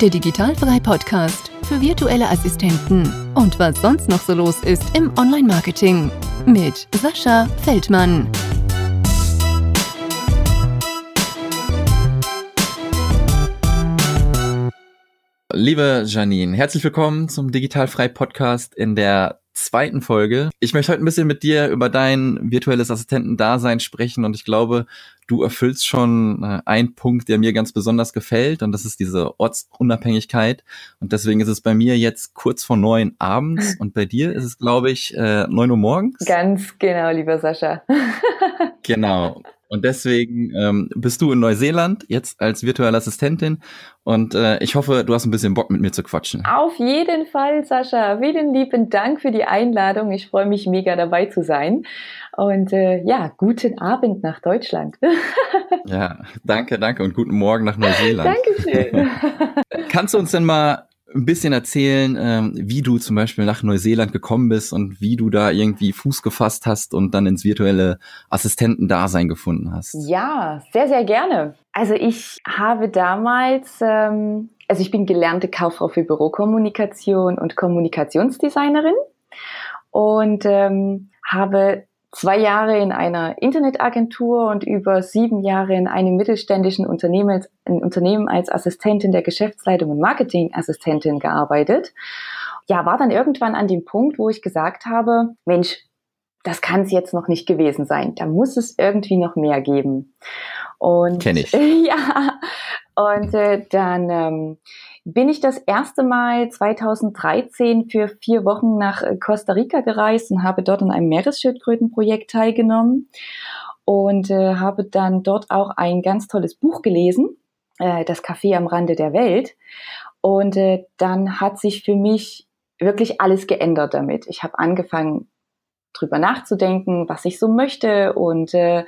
der Digitalfrei Podcast für virtuelle Assistenten und was sonst noch so los ist im Online-Marketing mit Sascha Feldmann. Liebe Janine, herzlich willkommen zum Digitalfrei Podcast in der zweiten Folge. Ich möchte heute ein bisschen mit dir über dein virtuelles Assistentendasein sprechen und ich glaube, du erfüllst schon äh, einen Punkt, der mir ganz besonders gefällt und das ist diese Ortsunabhängigkeit und deswegen ist es bei mir jetzt kurz vor neun abends und bei dir ist es, glaube ich, äh, neun Uhr morgens. Ganz genau, lieber Sascha. genau. Und deswegen ähm, bist du in Neuseeland jetzt als virtuelle Assistentin und äh, ich hoffe, du hast ein bisschen Bock mit mir zu quatschen. Auf jeden Fall, Sascha. Vielen lieben Dank für die Einladung. Ich freue mich mega dabei zu sein. Und äh, ja, guten Abend nach Deutschland. ja, danke, danke und guten Morgen nach Neuseeland. Dankeschön. Kannst du uns denn mal ein bisschen erzählen, ähm, wie du zum Beispiel nach Neuseeland gekommen bist und wie du da irgendwie Fuß gefasst hast und dann ins virtuelle Assistentendasein gefunden hast? Ja, sehr, sehr gerne. Also ich habe damals, ähm, also ich bin gelernte Kauffrau für Bürokommunikation und Kommunikationsdesignerin und ähm, habe zwei Jahre in einer Internetagentur und über sieben Jahre in einem mittelständischen Unternehmen, Unternehmen als Assistentin der Geschäftsleitung und Marketingassistentin gearbeitet. Ja, war dann irgendwann an dem Punkt, wo ich gesagt habe, Mensch, das kann es jetzt noch nicht gewesen sein. Da muss es irgendwie noch mehr geben. Und Kenn ich. ja, und äh, dann ähm, bin ich das erste Mal 2013 für vier Wochen nach äh, Costa Rica gereist und habe dort an einem Meeresschildkrötenprojekt teilgenommen und äh, habe dann dort auch ein ganz tolles Buch gelesen, äh, Das Café am Rande der Welt. Und äh, dann hat sich für mich wirklich alles geändert damit. Ich habe angefangen, drüber nachzudenken, was ich so möchte und äh,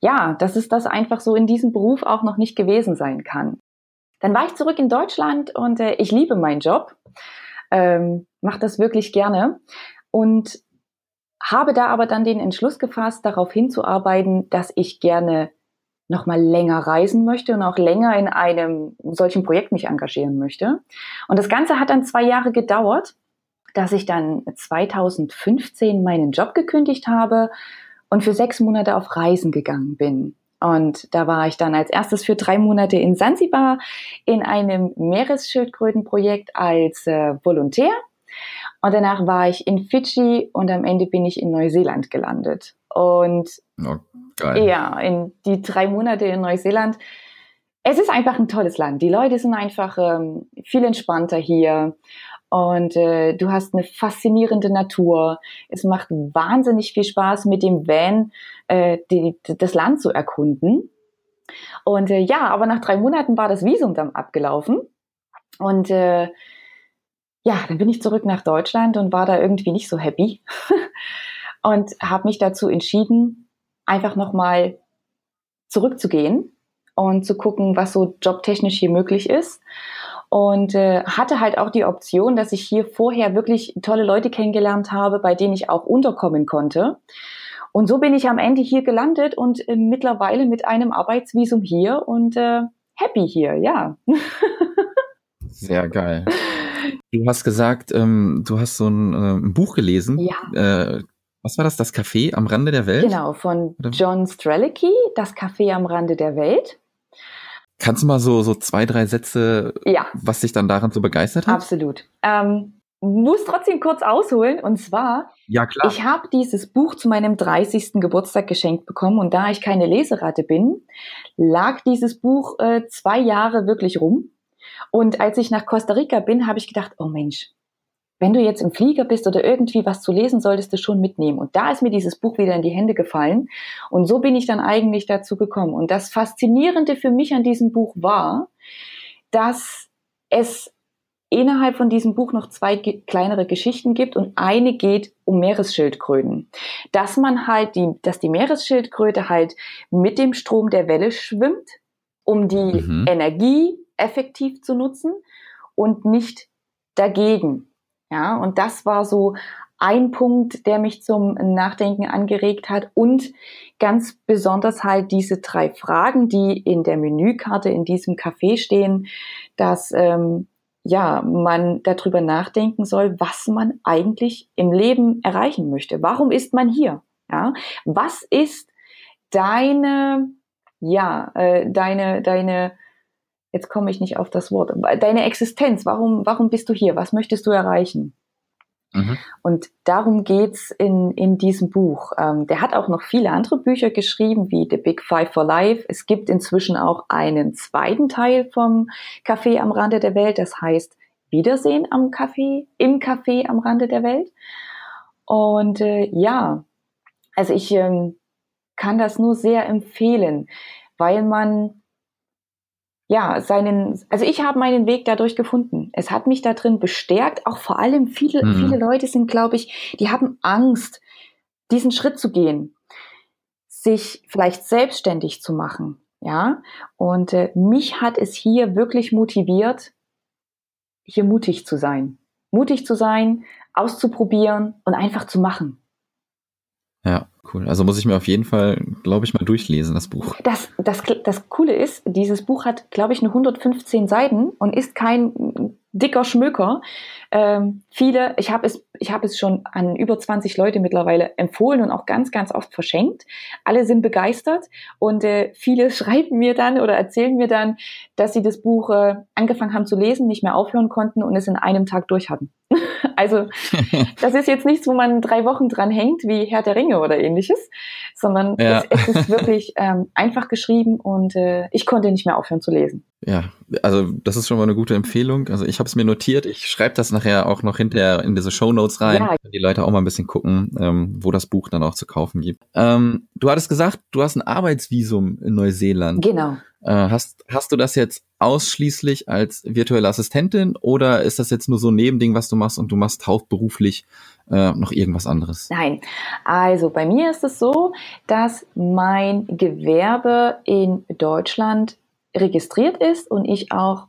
ja, dass es das einfach so in diesem Beruf auch noch nicht gewesen sein kann. Dann war ich zurück in Deutschland und äh, ich liebe meinen Job, ähm, mache das wirklich gerne und habe da aber dann den Entschluss gefasst, darauf hinzuarbeiten, dass ich gerne noch mal länger reisen möchte und auch länger in einem solchen Projekt mich engagieren möchte. Und das Ganze hat dann zwei Jahre gedauert, dass ich dann 2015 meinen Job gekündigt habe und für sechs Monate auf Reisen gegangen bin. Und da war ich dann als erstes für drei Monate in Sansibar in einem Meeresschildkrötenprojekt als äh, Volontär. Und danach war ich in Fidschi und am Ende bin ich in Neuseeland gelandet. Und oh, ja, in die drei Monate in Neuseeland. Es ist einfach ein tolles Land. Die Leute sind einfach ähm, viel entspannter hier. Und äh, du hast eine faszinierende Natur. Es macht wahnsinnig viel Spaß, mit dem Van äh, die, das Land zu erkunden. Und äh, ja, aber nach drei Monaten war das Visum dann abgelaufen. Und äh, ja, dann bin ich zurück nach Deutschland und war da irgendwie nicht so happy. und habe mich dazu entschieden, einfach nochmal zurückzugehen und zu gucken, was so jobtechnisch hier möglich ist und äh, hatte halt auch die Option, dass ich hier vorher wirklich tolle Leute kennengelernt habe, bei denen ich auch unterkommen konnte. Und so bin ich am Ende hier gelandet und äh, mittlerweile mit einem Arbeitsvisum hier und äh, happy hier, ja. Sehr geil. Du hast gesagt, ähm, du hast so ein, äh, ein Buch gelesen. Ja. Äh, was war das? Das Café am Rande der Welt? Genau, von John Strelicky, Das Café am Rande der Welt. Kannst du mal so, so zwei, drei Sätze, ja. was dich dann daran so begeistert hat? Absolut. Ähm, muss trotzdem kurz ausholen. Und zwar, ja, klar. ich habe dieses Buch zu meinem 30. Geburtstag geschenkt bekommen. Und da ich keine Leseratte bin, lag dieses Buch äh, zwei Jahre wirklich rum. Und als ich nach Costa Rica bin, habe ich gedacht, oh Mensch, wenn du jetzt im Flieger bist oder irgendwie was zu lesen, solltest du schon mitnehmen. Und da ist mir dieses Buch wieder in die Hände gefallen. Und so bin ich dann eigentlich dazu gekommen. Und das Faszinierende für mich an diesem Buch war, dass es innerhalb von diesem Buch noch zwei kleinere Geschichten gibt und eine geht um Meeresschildkröten. Dass man halt die, dass die Meeresschildkröte halt mit dem Strom der Welle schwimmt, um die mhm. Energie effektiv zu nutzen und nicht dagegen. Ja, und das war so ein Punkt, der mich zum Nachdenken angeregt hat und ganz besonders halt diese drei Fragen, die in der Menükarte in diesem Café stehen. dass ähm, ja man darüber nachdenken soll, was man eigentlich im Leben erreichen möchte. Warum ist man hier? Ja, was ist deine ja äh, deine deine jetzt komme ich nicht auf das Wort deine Existenz? Warum warum bist du hier? Was möchtest du erreichen? Mhm. Und darum geht's in, in diesem Buch. Ähm, der hat auch noch viele andere Bücher geschrieben, wie The Big Five for Life. Es gibt inzwischen auch einen zweiten Teil vom Café am Rande der Welt. Das heißt Wiedersehen am Café, im Café am Rande der Welt. Und äh, ja, also ich ähm, kann das nur sehr empfehlen, weil man ja, seinen, also ich habe meinen Weg dadurch gefunden. Es hat mich da drin bestärkt. Auch vor allem viele, mhm. viele Leute sind, glaube ich, die haben Angst, diesen Schritt zu gehen, sich vielleicht selbstständig zu machen. Ja, und äh, mich hat es hier wirklich motiviert, hier mutig zu sein. Mutig zu sein, auszuprobieren und einfach zu machen. Ja, cool. Also muss ich mir auf jeden Fall, glaube ich, mal durchlesen, das Buch. Das, das, das Coole ist, dieses Buch hat, glaube ich, nur 115 Seiten und ist kein dicker Schmöker. Ähm, viele, ich habe es, habe es schon an über 20 Leute mittlerweile empfohlen und auch ganz, ganz oft verschenkt. Alle sind begeistert und äh, viele schreiben mir dann oder erzählen mir dann, dass sie das Buch äh, angefangen haben zu lesen, nicht mehr aufhören konnten und es in einem Tag durch hatten. also das ist jetzt nichts, wo man drei Wochen dran hängt, wie Herr der Ringe oder ähnliches, sondern ja. es, es, ist wirklich ähm, einfach geschrieben und äh, ich konnte nicht mehr aufhören zu lesen. Ja, also das ist schon mal eine gute Empfehlung. Also ich habe es mir notiert. Ich schreibe das nachher auch noch hinterher in diese Show Notes rein, ja. die Leute auch mal ein bisschen gucken, ähm, wo das Buch dann auch zu kaufen gibt. Ähm, du hattest gesagt, du hast ein Arbeitsvisum in Neuseeland. Genau. Äh, hast, hast du das jetzt ausschließlich als virtuelle Assistentin oder ist das jetzt nur so ein Nebending, was du machst und du machst hauptberuflich äh, noch irgendwas anderes? Nein, also bei mir ist es so, dass mein Gewerbe in Deutschland registriert ist und ich auch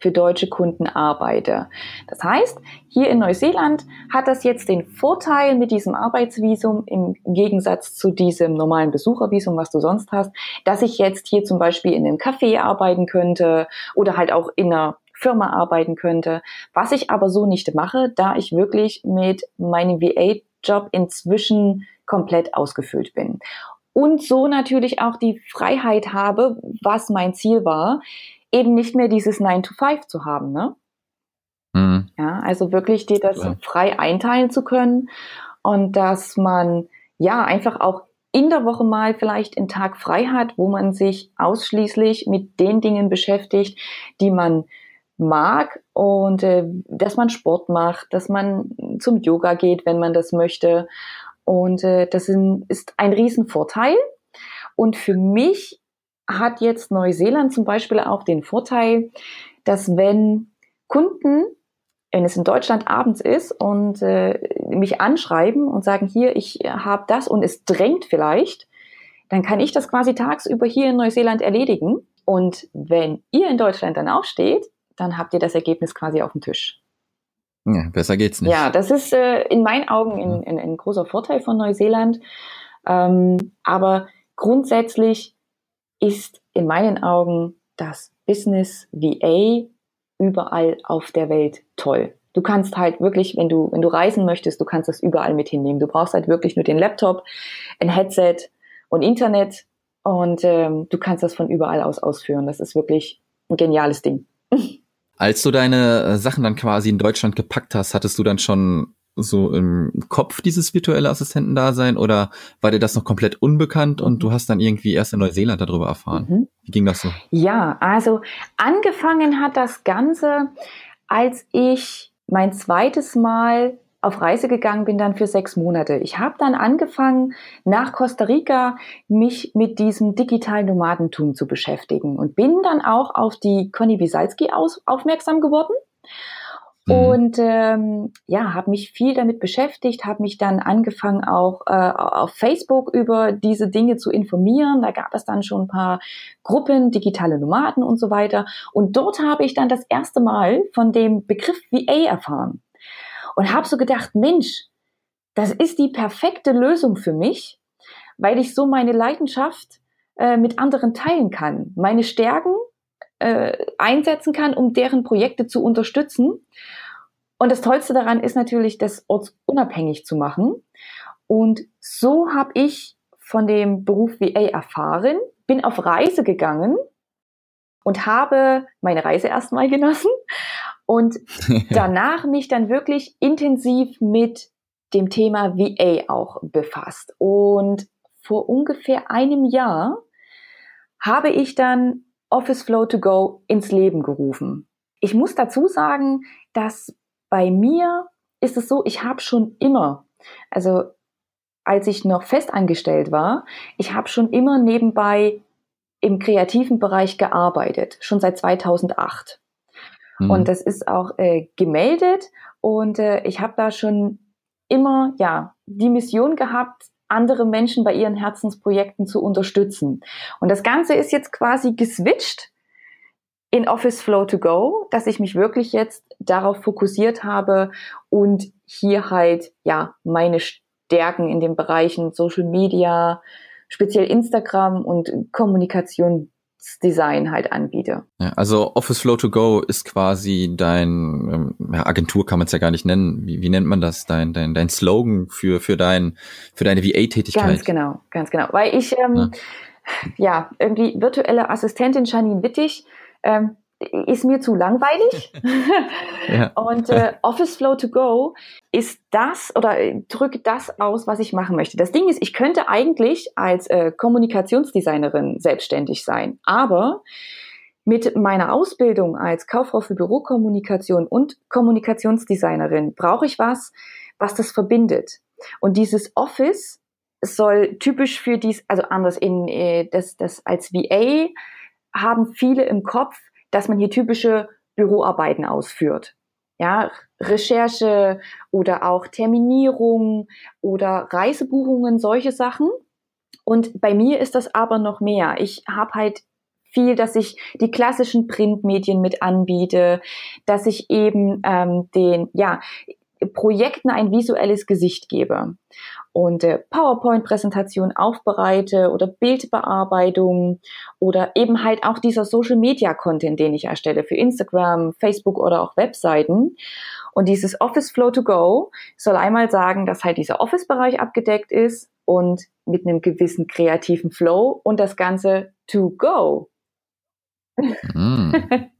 für deutsche Kunden arbeite. Das heißt, hier in Neuseeland hat das jetzt den Vorteil mit diesem Arbeitsvisum im Gegensatz zu diesem normalen Besuchervisum, was du sonst hast, dass ich jetzt hier zum Beispiel in einem Café arbeiten könnte oder halt auch in einer Firma arbeiten könnte, was ich aber so nicht mache, da ich wirklich mit meinem VA-Job inzwischen komplett ausgefüllt bin und so natürlich auch die Freiheit habe, was mein Ziel war, eben nicht mehr dieses 9 to 5 zu haben, ne? Mhm. Ja, also wirklich dir das Klar. frei einteilen zu können und dass man ja einfach auch in der Woche mal vielleicht einen Tag frei hat, wo man sich ausschließlich mit den Dingen beschäftigt, die man mag und äh, dass man Sport macht, dass man zum Yoga geht, wenn man das möchte und äh, das ist ein Riesenvorteil. Und für mich hat jetzt Neuseeland zum Beispiel auch den Vorteil, dass wenn Kunden, wenn es in Deutschland abends ist und äh, mich anschreiben und sagen, hier, ich habe das und es drängt vielleicht, dann kann ich das quasi tagsüber hier in Neuseeland erledigen. Und wenn ihr in Deutschland dann aufsteht, dann habt ihr das Ergebnis quasi auf dem Tisch. Ja, besser geht's nicht. Ja, das ist äh, in meinen Augen ein, ein, ein, großer Vorteil von Neuseeland. Ähm, aber grundsätzlich ist in meinen Augen das Business VA überall auf der Welt toll. Du kannst halt wirklich, wenn du, wenn du reisen möchtest, du kannst das überall mit hinnehmen. Du brauchst halt wirklich nur den Laptop, ein Headset und Internet und ähm, du kannst das von überall aus ausführen. Das ist wirklich ein geniales Ding. Als du deine äh, Sachen dann quasi in Deutschland gepackt hast, hattest du dann schon so im Kopf dieses virtuelle Assistentendasein oder war dir das noch komplett unbekannt und du hast dann irgendwie erst in Neuseeland darüber erfahren? Mhm. Wie ging das so? Ja, also angefangen hat das Ganze, als ich mein zweites Mal auf Reise gegangen bin dann für sechs Monate. Ich habe dann angefangen, nach Costa Rica mich mit diesem digitalen Nomadentum zu beschäftigen und bin dann auch auf die Conny Wisalski aus, aufmerksam geworden. Mhm. Und ähm, ja, habe mich viel damit beschäftigt, habe mich dann angefangen auch äh, auf Facebook über diese Dinge zu informieren. Da gab es dann schon ein paar Gruppen, digitale Nomaden und so weiter. Und dort habe ich dann das erste Mal von dem Begriff VA erfahren und habe so gedacht, Mensch, das ist die perfekte Lösung für mich, weil ich so meine Leidenschaft äh, mit anderen teilen kann. Meine Stärken äh, einsetzen kann, um deren Projekte zu unterstützen. Und das Tollste daran ist natürlich, das ortsunabhängig zu machen. Und so habe ich von dem Beruf VA erfahren, bin auf Reise gegangen und habe meine Reise erstmal genossen und danach mich dann wirklich intensiv mit dem Thema VA auch befasst. Und vor ungefähr einem Jahr habe ich dann Office Flow to Go ins Leben gerufen. Ich muss dazu sagen, dass bei mir ist es so, ich habe schon immer, also als ich noch festangestellt war, ich habe schon immer nebenbei im kreativen Bereich gearbeitet, schon seit 2008. Mhm. Und das ist auch äh, gemeldet und äh, ich habe da schon immer ja die Mission gehabt, andere Menschen bei ihren Herzensprojekten zu unterstützen. Und das Ganze ist jetzt quasi geswitcht in Office Flow to Go, dass ich mich wirklich jetzt darauf fokussiert habe und hier halt ja meine Stärken in den Bereichen Social Media, speziell Instagram und Kommunikationsdesign halt anbiete. Ja, also Office Flow to Go ist quasi dein ähm, ja, Agentur kann man es ja gar nicht nennen. Wie, wie nennt man das? Dein dein dein Slogan für für dein für deine VA-Tätigkeit. Ganz genau, ganz genau, weil ich ähm, ja. ja irgendwie virtuelle Assistentin Janine Wittig ähm, ist mir zu langweilig. ja. Und äh, Office Flow to Go ist das oder äh, drückt das aus, was ich machen möchte. Das Ding ist, ich könnte eigentlich als äh, Kommunikationsdesignerin selbstständig sein, aber mit meiner Ausbildung als Kauffrau für Bürokommunikation und Kommunikationsdesignerin brauche ich was, was das verbindet. Und dieses Office soll typisch für dies, also anders in äh, das, das als VA haben viele im Kopf, dass man hier typische Büroarbeiten ausführt. Ja, Recherche oder auch Terminierung oder Reisebuchungen, solche Sachen. Und bei mir ist das aber noch mehr. Ich habe halt viel, dass ich die klassischen Printmedien mit anbiete, dass ich eben ähm, den, ja, Projekten ein visuelles Gesicht gebe und äh, PowerPoint-Präsentation aufbereite oder Bildbearbeitung oder eben halt auch dieser Social-Media-Content, den ich erstelle für Instagram, Facebook oder auch Webseiten. Und dieses Office Flow to Go soll einmal sagen, dass halt dieser Office-Bereich abgedeckt ist und mit einem gewissen kreativen Flow und das Ganze to go. Mm.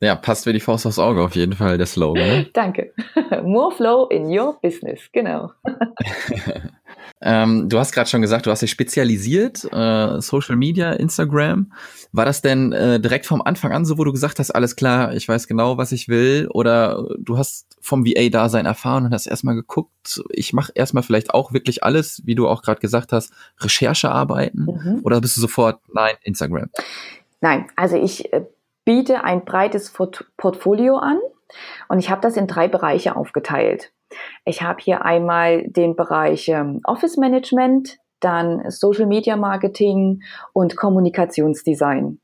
Ja, passt wie die Faust aufs Auge auf jeden Fall, der Slogan. Ne? Danke. More Flow in your business, genau. ähm, du hast gerade schon gesagt, du hast dich spezialisiert, äh, Social Media, Instagram. War das denn äh, direkt vom Anfang an so, wo du gesagt hast, alles klar, ich weiß genau, was ich will? Oder du hast vom VA-Dasein erfahren und hast erstmal geguckt, ich mache erstmal vielleicht auch wirklich alles, wie du auch gerade gesagt hast, Recherchearbeiten? Mhm. Oder bist du sofort, nein, Instagram? Nein, also ich äh, biete ein breites Portfolio an und ich habe das in drei Bereiche aufgeteilt. Ich habe hier einmal den Bereich ähm, Office Management, dann Social Media Marketing und Kommunikationsdesign.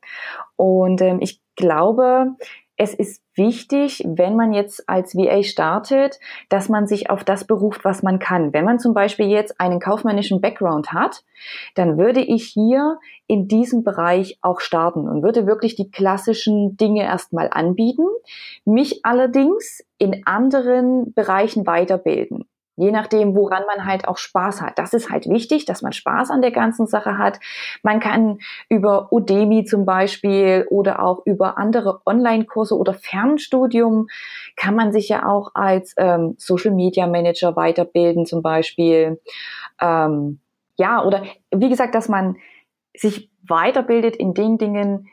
Und ähm, ich glaube, es ist wichtig, wenn man jetzt als VA startet, dass man sich auf das beruft, was man kann. Wenn man zum Beispiel jetzt einen kaufmännischen Background hat, dann würde ich hier in diesem Bereich auch starten und würde wirklich die klassischen Dinge erstmal anbieten, mich allerdings in anderen Bereichen weiterbilden. Je nachdem, woran man halt auch Spaß hat. Das ist halt wichtig, dass man Spaß an der ganzen Sache hat. Man kann über Udemy zum Beispiel oder auch über andere Online-Kurse oder Fernstudium kann man sich ja auch als ähm, Social Media Manager weiterbilden zum Beispiel. Ähm, ja, oder wie gesagt, dass man sich weiterbildet in den Dingen,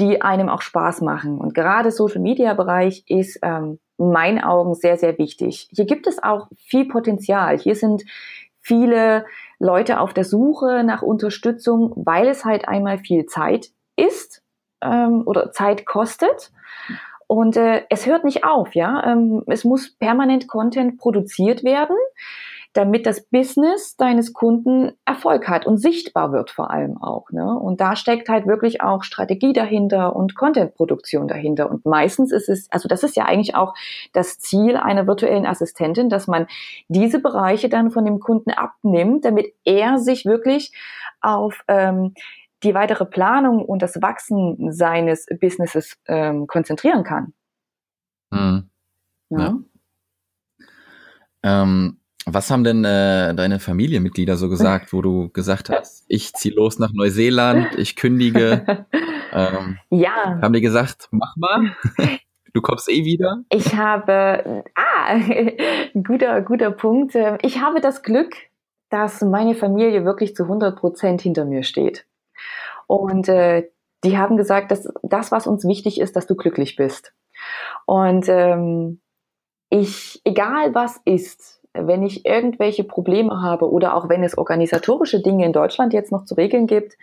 die einem auch Spaß machen. Und gerade Social Media Bereich ist ähm, meinen Augen sehr, sehr wichtig. Hier gibt es auch viel Potenzial. Hier sind viele Leute auf der Suche nach Unterstützung, weil es halt einmal viel Zeit ist ähm, oder Zeit kostet. Und äh, es hört nicht auf, ja. Ähm, es muss permanent Content produziert werden damit das Business deines Kunden Erfolg hat und sichtbar wird vor allem auch. Ne? Und da steckt halt wirklich auch Strategie dahinter und Contentproduktion dahinter. Und meistens ist es, also das ist ja eigentlich auch das Ziel einer virtuellen Assistentin, dass man diese Bereiche dann von dem Kunden abnimmt, damit er sich wirklich auf ähm, die weitere Planung und das Wachsen seines Businesses ähm, konzentrieren kann. Mhm. Ja. ja. Ähm, was haben denn äh, deine Familienmitglieder so gesagt, wo du gesagt hast, ich ziehe los nach Neuseeland, ich kündige? ähm, ja. Haben die gesagt, mach mal? Du kommst eh wieder? Ich habe, ah, guter, guter Punkt. Ich habe das Glück, dass meine Familie wirklich zu 100 Prozent hinter mir steht. Und äh, die haben gesagt, dass das, was uns wichtig ist, dass du glücklich bist. Und ähm, ich, egal was ist, wenn ich irgendwelche Probleme habe oder auch wenn es organisatorische Dinge in Deutschland jetzt noch zu regeln gibt,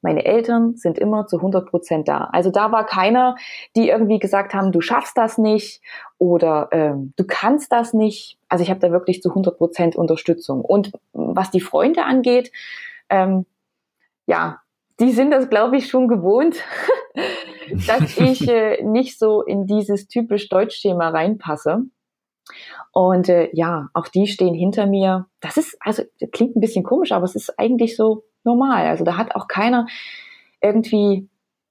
meine Eltern sind immer zu 100 Prozent da. Also da war keiner, die irgendwie gesagt haben, du schaffst das nicht oder ähm, du kannst das nicht. Also ich habe da wirklich zu 100 Prozent Unterstützung. Und was die Freunde angeht, ähm, ja, die sind das, glaube ich, schon gewohnt, dass ich äh, nicht so in dieses typisch Deutschthema reinpasse. Und äh, ja, auch die stehen hinter mir. Das ist, also klingt ein bisschen komisch, aber es ist eigentlich so normal. Also da hat auch keiner irgendwie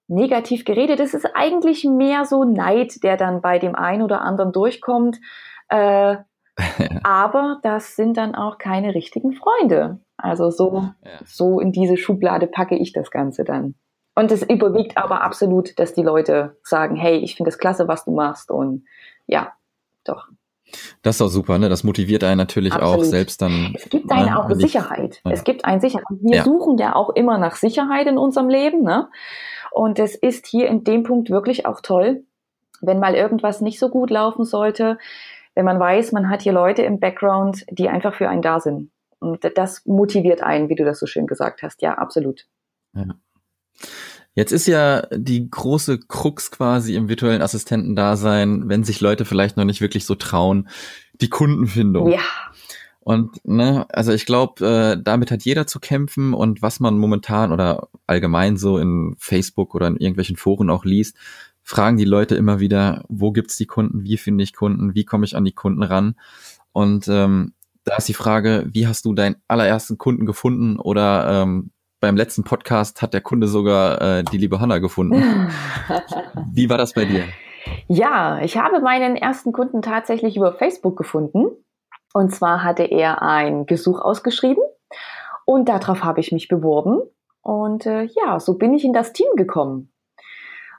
negativ geredet. Es ist eigentlich mehr so Neid, der dann bei dem einen oder anderen durchkommt. Äh, aber das sind dann auch keine richtigen Freunde. Also so, ja. so in diese Schublade packe ich das Ganze dann. Und es überwiegt aber absolut, dass die Leute sagen, hey, ich finde es klasse, was du machst. Und ja, doch. Das ist auch super, ne? Das motiviert einen natürlich Absolut. auch selbst dann. Es gibt einen ne? auch Sicherheit. Ja. Es gibt einen Sicherheit. Wir ja. suchen ja auch immer nach Sicherheit in unserem Leben, ne? Und es ist hier in dem Punkt wirklich auch toll, wenn mal irgendwas nicht so gut laufen sollte, wenn man weiß, man hat hier Leute im Background, die einfach für einen da sind. Und das motiviert einen, wie du das so schön gesagt hast. Ja, absolut. Ja. Jetzt ist ja die große Krux quasi im virtuellen Assistentendasein, wenn sich Leute vielleicht noch nicht wirklich so trauen, die Kundenfindung. Ja. Und ne, also ich glaube, äh, damit hat jeder zu kämpfen und was man momentan oder allgemein so in Facebook oder in irgendwelchen Foren auch liest, fragen die Leute immer wieder, wo gibt's die Kunden, wie finde ich Kunden, wie komme ich an die Kunden ran? Und ähm, da ist die Frage, wie hast du deinen allerersten Kunden gefunden oder ähm, beim letzten Podcast hat der Kunde sogar äh, die liebe Hanna gefunden. Wie war das bei dir? Ja, ich habe meinen ersten Kunden tatsächlich über Facebook gefunden. Und zwar hatte er ein Gesuch ausgeschrieben und darauf habe ich mich beworben. Und äh, ja, so bin ich in das Team gekommen.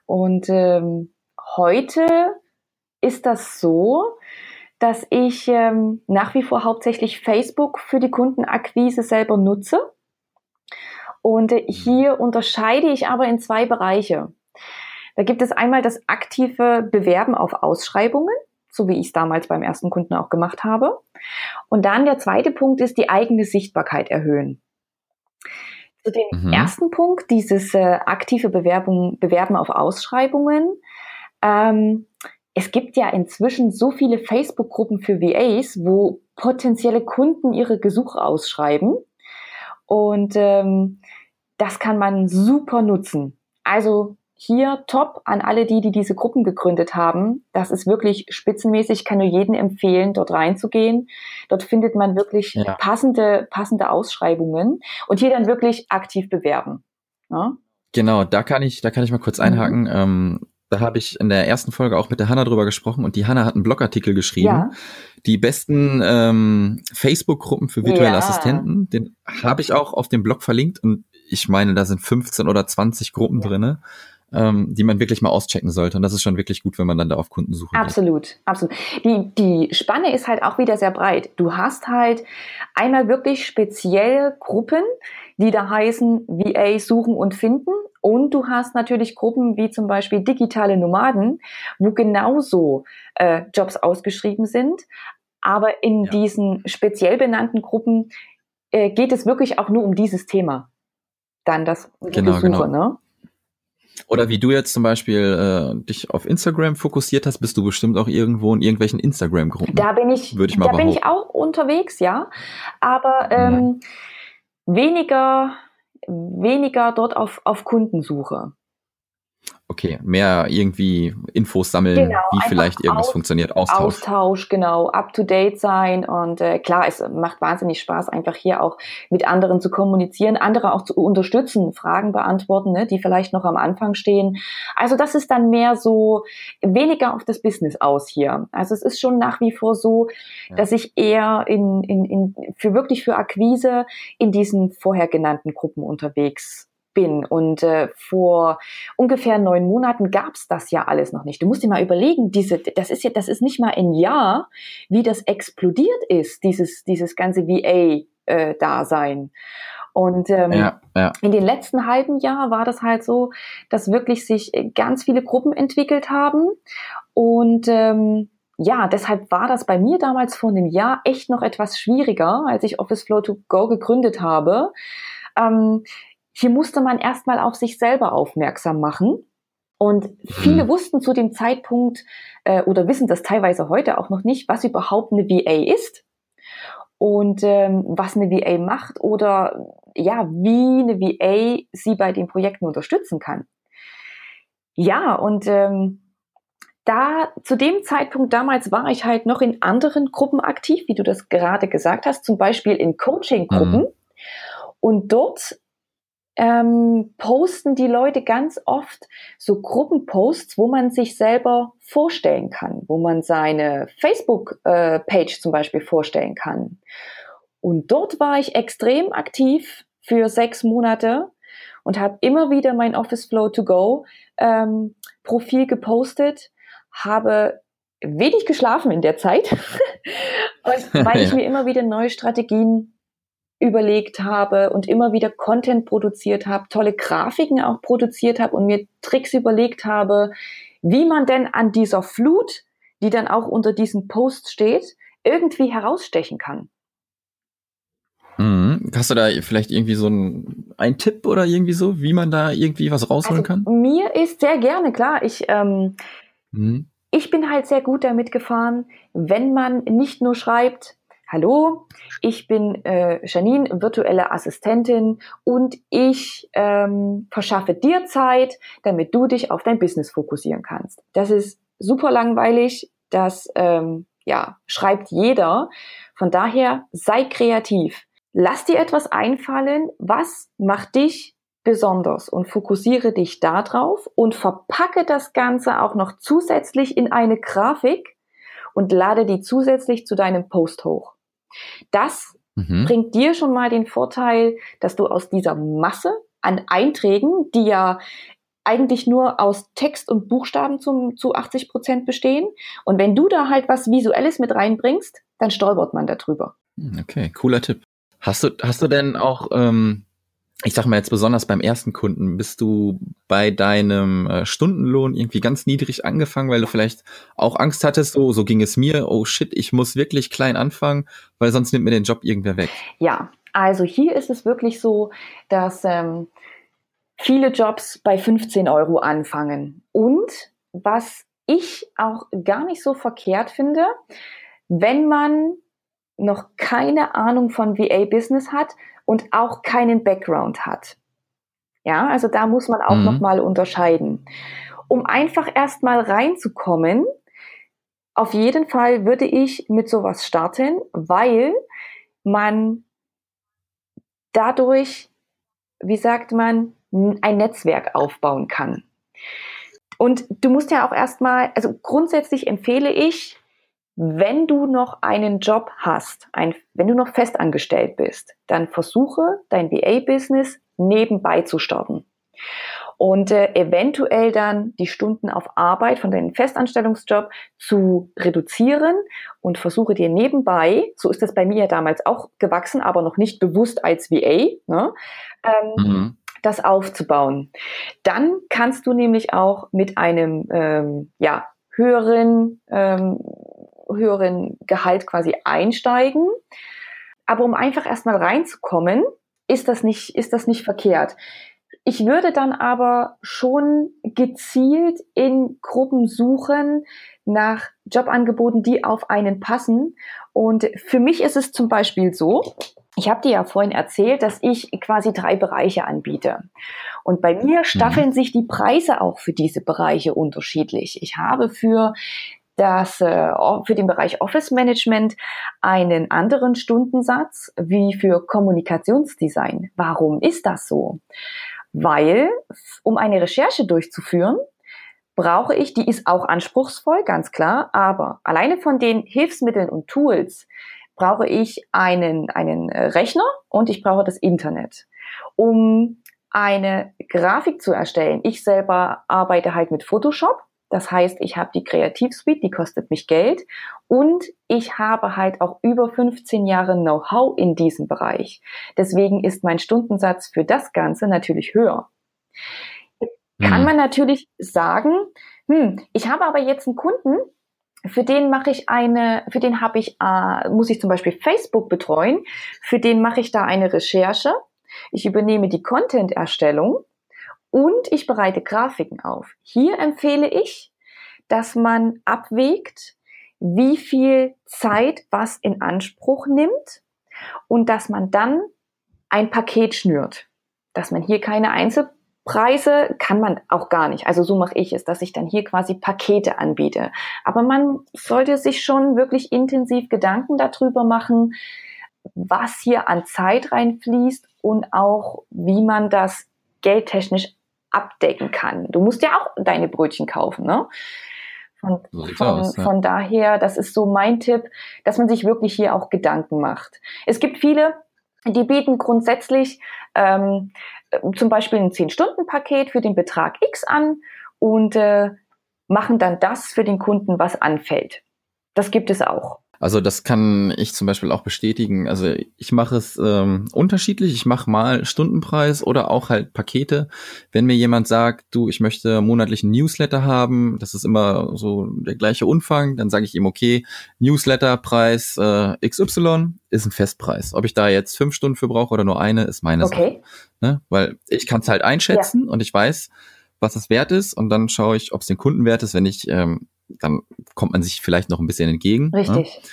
Und ähm, heute ist das so, dass ich ähm, nach wie vor hauptsächlich Facebook für die Kundenakquise selber nutze und hier unterscheide ich aber in zwei Bereiche. Da gibt es einmal das aktive Bewerben auf Ausschreibungen, so wie ich es damals beim ersten Kunden auch gemacht habe. Und dann der zweite Punkt ist die eigene Sichtbarkeit erhöhen. Zu dem mhm. ersten Punkt, dieses äh, aktive Bewerbung, Bewerben auf Ausschreibungen. Ähm, es gibt ja inzwischen so viele Facebook-Gruppen für VAs, wo potenzielle Kunden ihre Gesuche ausschreiben. Und ähm, das kann man super nutzen. Also hier top an alle die, die diese Gruppen gegründet haben. Das ist wirklich spitzenmäßig. Ich kann nur jedem empfehlen, dort reinzugehen. Dort findet man wirklich ja. passende, passende Ausschreibungen und hier dann wirklich aktiv bewerben. Ja? Genau, da kann ich, da kann ich mal kurz einhaken. Mhm. Ähm, da habe ich in der ersten Folge auch mit der Hanna drüber gesprochen und die Hanna hat einen Blogartikel geschrieben. Ja. Die besten ähm, Facebook-Gruppen für virtuelle ja. Assistenten, den habe ich auch auf dem Blog verlinkt und ich meine, da sind 15 oder 20 Gruppen ja. drinne, ähm, die man wirklich mal auschecken sollte. Und das ist schon wirklich gut, wenn man dann da auf Kundensuche geht. Absolut, absolut. Die, die Spanne ist halt auch wieder sehr breit. Du hast halt einmal wirklich spezielle Gruppen, die da heißen VA suchen und finden. Und du hast natürlich Gruppen wie zum Beispiel digitale Nomaden, wo genauso äh, Jobs ausgeschrieben sind. Aber in ja. diesen speziell benannten Gruppen äh, geht es wirklich auch nur um dieses Thema dann das genau, Suche, genau. ne? Oder wie du jetzt zum Beispiel äh, dich auf Instagram fokussiert hast, bist du bestimmt auch irgendwo in irgendwelchen Instagram-Gruppen. Da bin ich, würde ich mal da behaupten. bin ich auch unterwegs, ja. Aber ähm, weniger, weniger dort auf, auf Kundensuche. Okay, mehr irgendwie Infos sammeln, Genau, wie vielleicht irgendwas aus- funktioniert, Austausch. Austausch, genau, up to date sein und äh, klar, es macht wahnsinnig Spaß, einfach hier auch mit anderen zu kommunizieren, andere auch zu unterstützen, Fragen beantworten, ne, die vielleicht noch am Anfang stehen. Also das ist dann mehr so weniger auf das Business aus hier. Also es ist schon nach wie vor so, Ja. dass ich eher in, in, in für wirklich für Akquise in diesen vorher genannten Gruppen unterwegs bin. Und äh, vor ungefähr neun Monaten gab's das ja alles noch nicht. Du musst dir mal überlegen, diese, das ist ja, das ist nicht mal ein Jahr, wie das explodiert ist, dieses, dieses ganze VA-Dasein. Und ähm, Ja, ja. in den letzten halben Jahr war das halt so, dass wirklich sich äh, ganz viele Gruppen entwickelt haben. Und ähm, ja, deshalb war das bei mir damals vor einem Jahr echt noch etwas schwieriger, als ich Office Flow to Go gegründet habe. Ähm, hier musste man erstmal auf sich selber aufmerksam machen. Und viele Mhm. wussten zu dem Zeitpunkt äh, oder wissen das teilweise heute auch noch nicht, was überhaupt eine VA ist und ähm, was eine VA macht oder ja, wie eine VA sie bei den Projekten unterstützen kann. Ja, und ähm, da zu dem Zeitpunkt damals war ich halt noch in anderen Gruppen aktiv, wie du das gerade gesagt hast, zum Beispiel in Coaching-Gruppen. Mhm. Und dort ähm, posten die Leute ganz oft so Gruppenposts, wo man sich selber vorstellen kann, wo man seine Facebook-Page zum Beispiel vorstellen kann. Und dort war ich extrem aktiv für sechs Monate und habe immer wieder mein Office Flow to Go ähm, Profil gepostet, habe wenig geschlafen in der Zeit, und weil ich mir immer wieder neue Strategien überlegt habe und immer wieder Content produziert habe, tolle Grafiken auch produziert habe und mir Tricks überlegt habe, wie man denn an dieser Flut, die dann auch unter diesen Posts steht, irgendwie herausstechen kann. Mhm. Hast du da vielleicht irgendwie so ein, ein Tipp oder irgendwie so, wie man da irgendwie was rausholen kann? Also, mir ist sehr gerne klar, ich ähm, Mhm. ich bin halt sehr gut damit gefahren, wenn man nicht nur schreibt, hallo, ich bin äh, Janine, virtuelle Assistentin und ich ähm, verschaffe dir Zeit, damit du dich auf dein Business fokussieren kannst. Das ist super langweilig, das ähm, ja, schreibt jeder. Von daher sei kreativ. Lass dir etwas einfallen, was macht dich besonders und fokussiere dich darauf und verpacke das Ganze auch noch zusätzlich in eine Grafik und lade die zusätzlich zu deinem Post hoch. Das Mhm. bringt dir schon mal den Vorteil, dass du aus dieser Masse an Einträgen, die ja eigentlich nur aus Text und Buchstaben zum, zu 80 Prozent bestehen. Und wenn du da halt was Visuelles mit reinbringst, dann stolpert man darüber. Hm, Okay, cooler Tipp. Hast du, hast du denn auch, ähm, ich sag mal jetzt besonders beim ersten Kunden, bist du bei deinem äh, Stundenlohn irgendwie ganz niedrig angefangen, weil du vielleicht auch Angst hattest, so, so ging es mir, oh shit, ich muss wirklich klein anfangen, weil sonst nimmt mir den Job irgendwer weg. Ja, also hier ist es wirklich so, dass ähm, viele Jobs bei 15 Euro anfangen. Und was ich auch gar nicht so verkehrt finde, wenn man noch keine Ahnung von VA-Business hat und auch keinen Background hat. Ja, also da muss man auch Mhm. noch mal unterscheiden. Um einfach erstmal reinzukommen, auf jeden Fall würde ich mit sowas starten, weil man dadurch, wie sagt man, ein Netzwerk aufbauen kann. Und du musst ja auch erstmal, also grundsätzlich empfehle ich, wenn du noch einen Job hast, ein, wenn du noch festangestellt bist, dann versuche dein VA-Business nebenbei zu starten. Und äh, eventuell dann die Stunden auf Arbeit von deinem Festanstellungsjob zu reduzieren und versuche dir nebenbei, so ist das bei mir ja damals auch gewachsen, aber noch nicht bewusst als VA, ne, ähm, Mhm. das aufzubauen. Dann kannst du nämlich auch mit einem ähm, ja, höheren, ähm, höheren Gehalt quasi einsteigen. Aber um einfach erstmal reinzukommen, ist das nicht, ist das nicht verkehrt. Ich würde dann aber schon gezielt in Gruppen suchen nach Jobangeboten, die auf einen passen. Und für mich ist es zum Beispiel so, ich habe dir ja vorhin erzählt, dass ich quasi drei Bereiche anbiete. Und bei mir staffeln mhm. sich die Preise auch für diese Bereiche unterschiedlich. Ich habe für das äh, für den Bereich Office Management einen anderen Stundensatz wie für Kommunikationsdesign. Warum ist das so? Weil, um eine Recherche durchzuführen, brauche ich, die ist auch anspruchsvoll, ganz klar, aber alleine von den Hilfsmitteln und Tools brauche ich einen, einen äh, Rechner und ich brauche das Internet. Um eine Grafik zu erstellen, ich selber arbeite halt mit Photoshop das heißt, ich habe die Kreativsuite, die kostet mich Geld und ich habe halt auch über 15 Jahre Know-how in diesem Bereich. Deswegen ist mein Stundensatz für das Ganze natürlich höher. Kann mhm. man natürlich sagen, hm, ich habe aber jetzt einen Kunden, für den mache ich eine, für den habe ich, äh, muss ich zum Beispiel Facebook betreuen, für den mache ich da eine Recherche. Ich übernehme die Content-Erstellung und ich bereite Grafiken auf. Hier empfehle ich, dass man abwägt, wie viel Zeit was in Anspruch nimmt und dass man dann ein Paket schnürt. Dass man hier keine Einzelpreise kann man auch gar nicht. Also so mache ich es, dass ich dann hier quasi Pakete anbiete. Aber man sollte sich schon wirklich intensiv Gedanken darüber machen, was hier an Zeit reinfließt und auch wie man das geldtechnisch abdecken kann. Du musst ja auch deine Brötchen kaufen, ne? Von, so von, aus, ja. von daher, das ist so mein Tipp, dass man sich wirklich hier auch Gedanken macht. Es gibt viele, die bieten grundsätzlich ähm, zum Beispiel ein 10-Stunden-Paket für den Betrag X an und äh, machen dann das für den Kunden, was anfällt. Das gibt es auch. Also das kann ich zum Beispiel auch bestätigen. Also ich mache es ähm, unterschiedlich. Ich mache mal Stundenpreis oder auch halt Pakete. Wenn mir jemand sagt, du, ich möchte monatlichen Newsletter haben, das ist immer so der gleiche Umfang, dann sage ich ihm, okay, Newsletterpreis äh, XY ist ein Festpreis. Ob ich da jetzt fünf Stunden für brauche oder nur eine, ist meine okay. Sache. Ne? Weil ich kann es halt einschätzen ja. und ich weiß, was es wert ist und dann schaue ich, ob es den Kunden wert ist, wenn ich ähm, dann kommt man sich vielleicht noch ein bisschen entgegen. Ne? Richtig. Ne?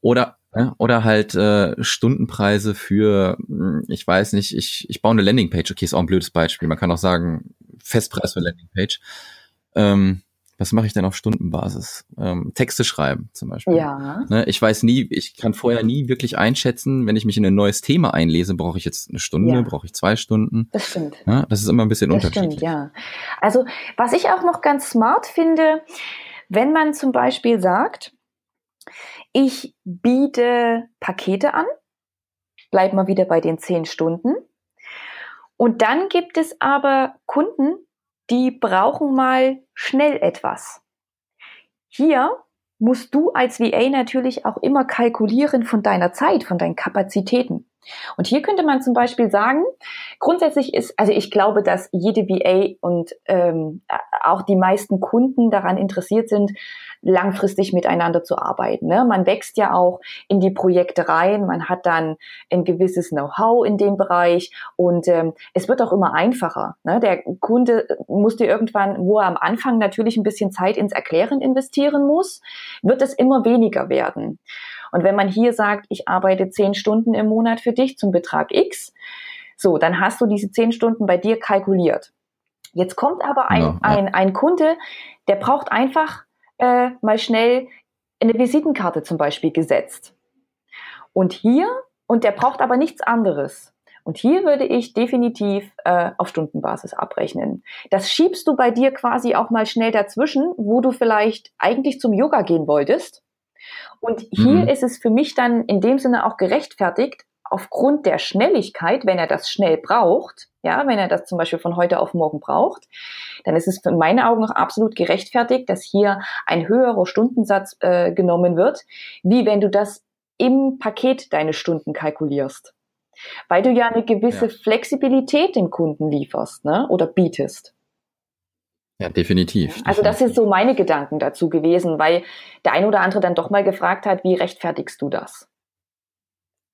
Oder oder halt äh, Stundenpreise für, hm, ich weiß nicht, ich, ich baue eine Landingpage. Okay, ist auch ein blödes Beispiel. Man kann auch sagen, Festpreis für Landingpage. Ähm, was mache ich denn auf Stundenbasis? Ähm, Texte schreiben zum Beispiel. Ja. Ne, ich weiß nie, ich kann vorher nie wirklich einschätzen, wenn ich mich in ein neues Thema einlese, brauche ich jetzt eine Stunde, ja. brauche ich zwei Stunden. Das stimmt. Ja, das ist immer ein bisschen das unterschiedlich. Stimmt, ja. Also was ich auch noch ganz smart finde, wenn man zum Beispiel sagt, ich biete Pakete an, bleib mal wieder bei den zehn Stunden. Und dann gibt es aber Kunden, die brauchen mal schnell etwas. Hier musst du als VA natürlich auch immer kalkulieren von deiner Zeit, von deinen Kapazitäten. Und hier könnte man zum Beispiel sagen, grundsätzlich ist, also ich glaube, dass jede VA und ähm, auch die meisten Kunden daran interessiert sind, langfristig miteinander zu arbeiten. Ne? Man wächst ja auch in die Projekte rein, man hat dann ein gewisses Know-how in dem Bereich und ähm, es wird auch immer einfacher. Ne? Der Kunde musste irgendwann, wo er am Anfang natürlich ein bisschen Zeit ins Erklären investieren muss, wird es immer weniger werden. Und wenn man hier sagt, ich arbeite zehn Stunden im Monat für dich zum Betrag X, so, dann hast du diese zehn Stunden bei dir kalkuliert. Jetzt kommt aber ein, ja, ein, ein Kunde, der braucht einfach äh, mal schnell eine Visitenkarte zum Beispiel gesetzt. Und hier, und der braucht aber nichts anderes. Und hier würde ich definitiv äh, auf Stundenbasis abrechnen. Das schiebst du bei dir quasi auch mal schnell dazwischen, wo du vielleicht eigentlich zum Yoga gehen wolltest und hier mhm. ist es für mich dann in dem Sinne auch gerechtfertigt, aufgrund der Schnelligkeit, wenn er das schnell braucht, ja, wenn er das zum Beispiel von heute auf morgen braucht, dann ist es für meine Augen noch absolut gerechtfertigt, dass hier ein höherer Stundensatz äh, genommen wird, wie wenn du das im Paket deine Stunden kalkulierst. Weil du ja eine gewisse ja. Flexibilität dem Kunden lieferst, ne, oder bietest. Ja, definitiv. Also das sind so meine Gedanken dazu gewesen, weil der ein oder andere dann doch mal gefragt hat, wie rechtfertigst du das?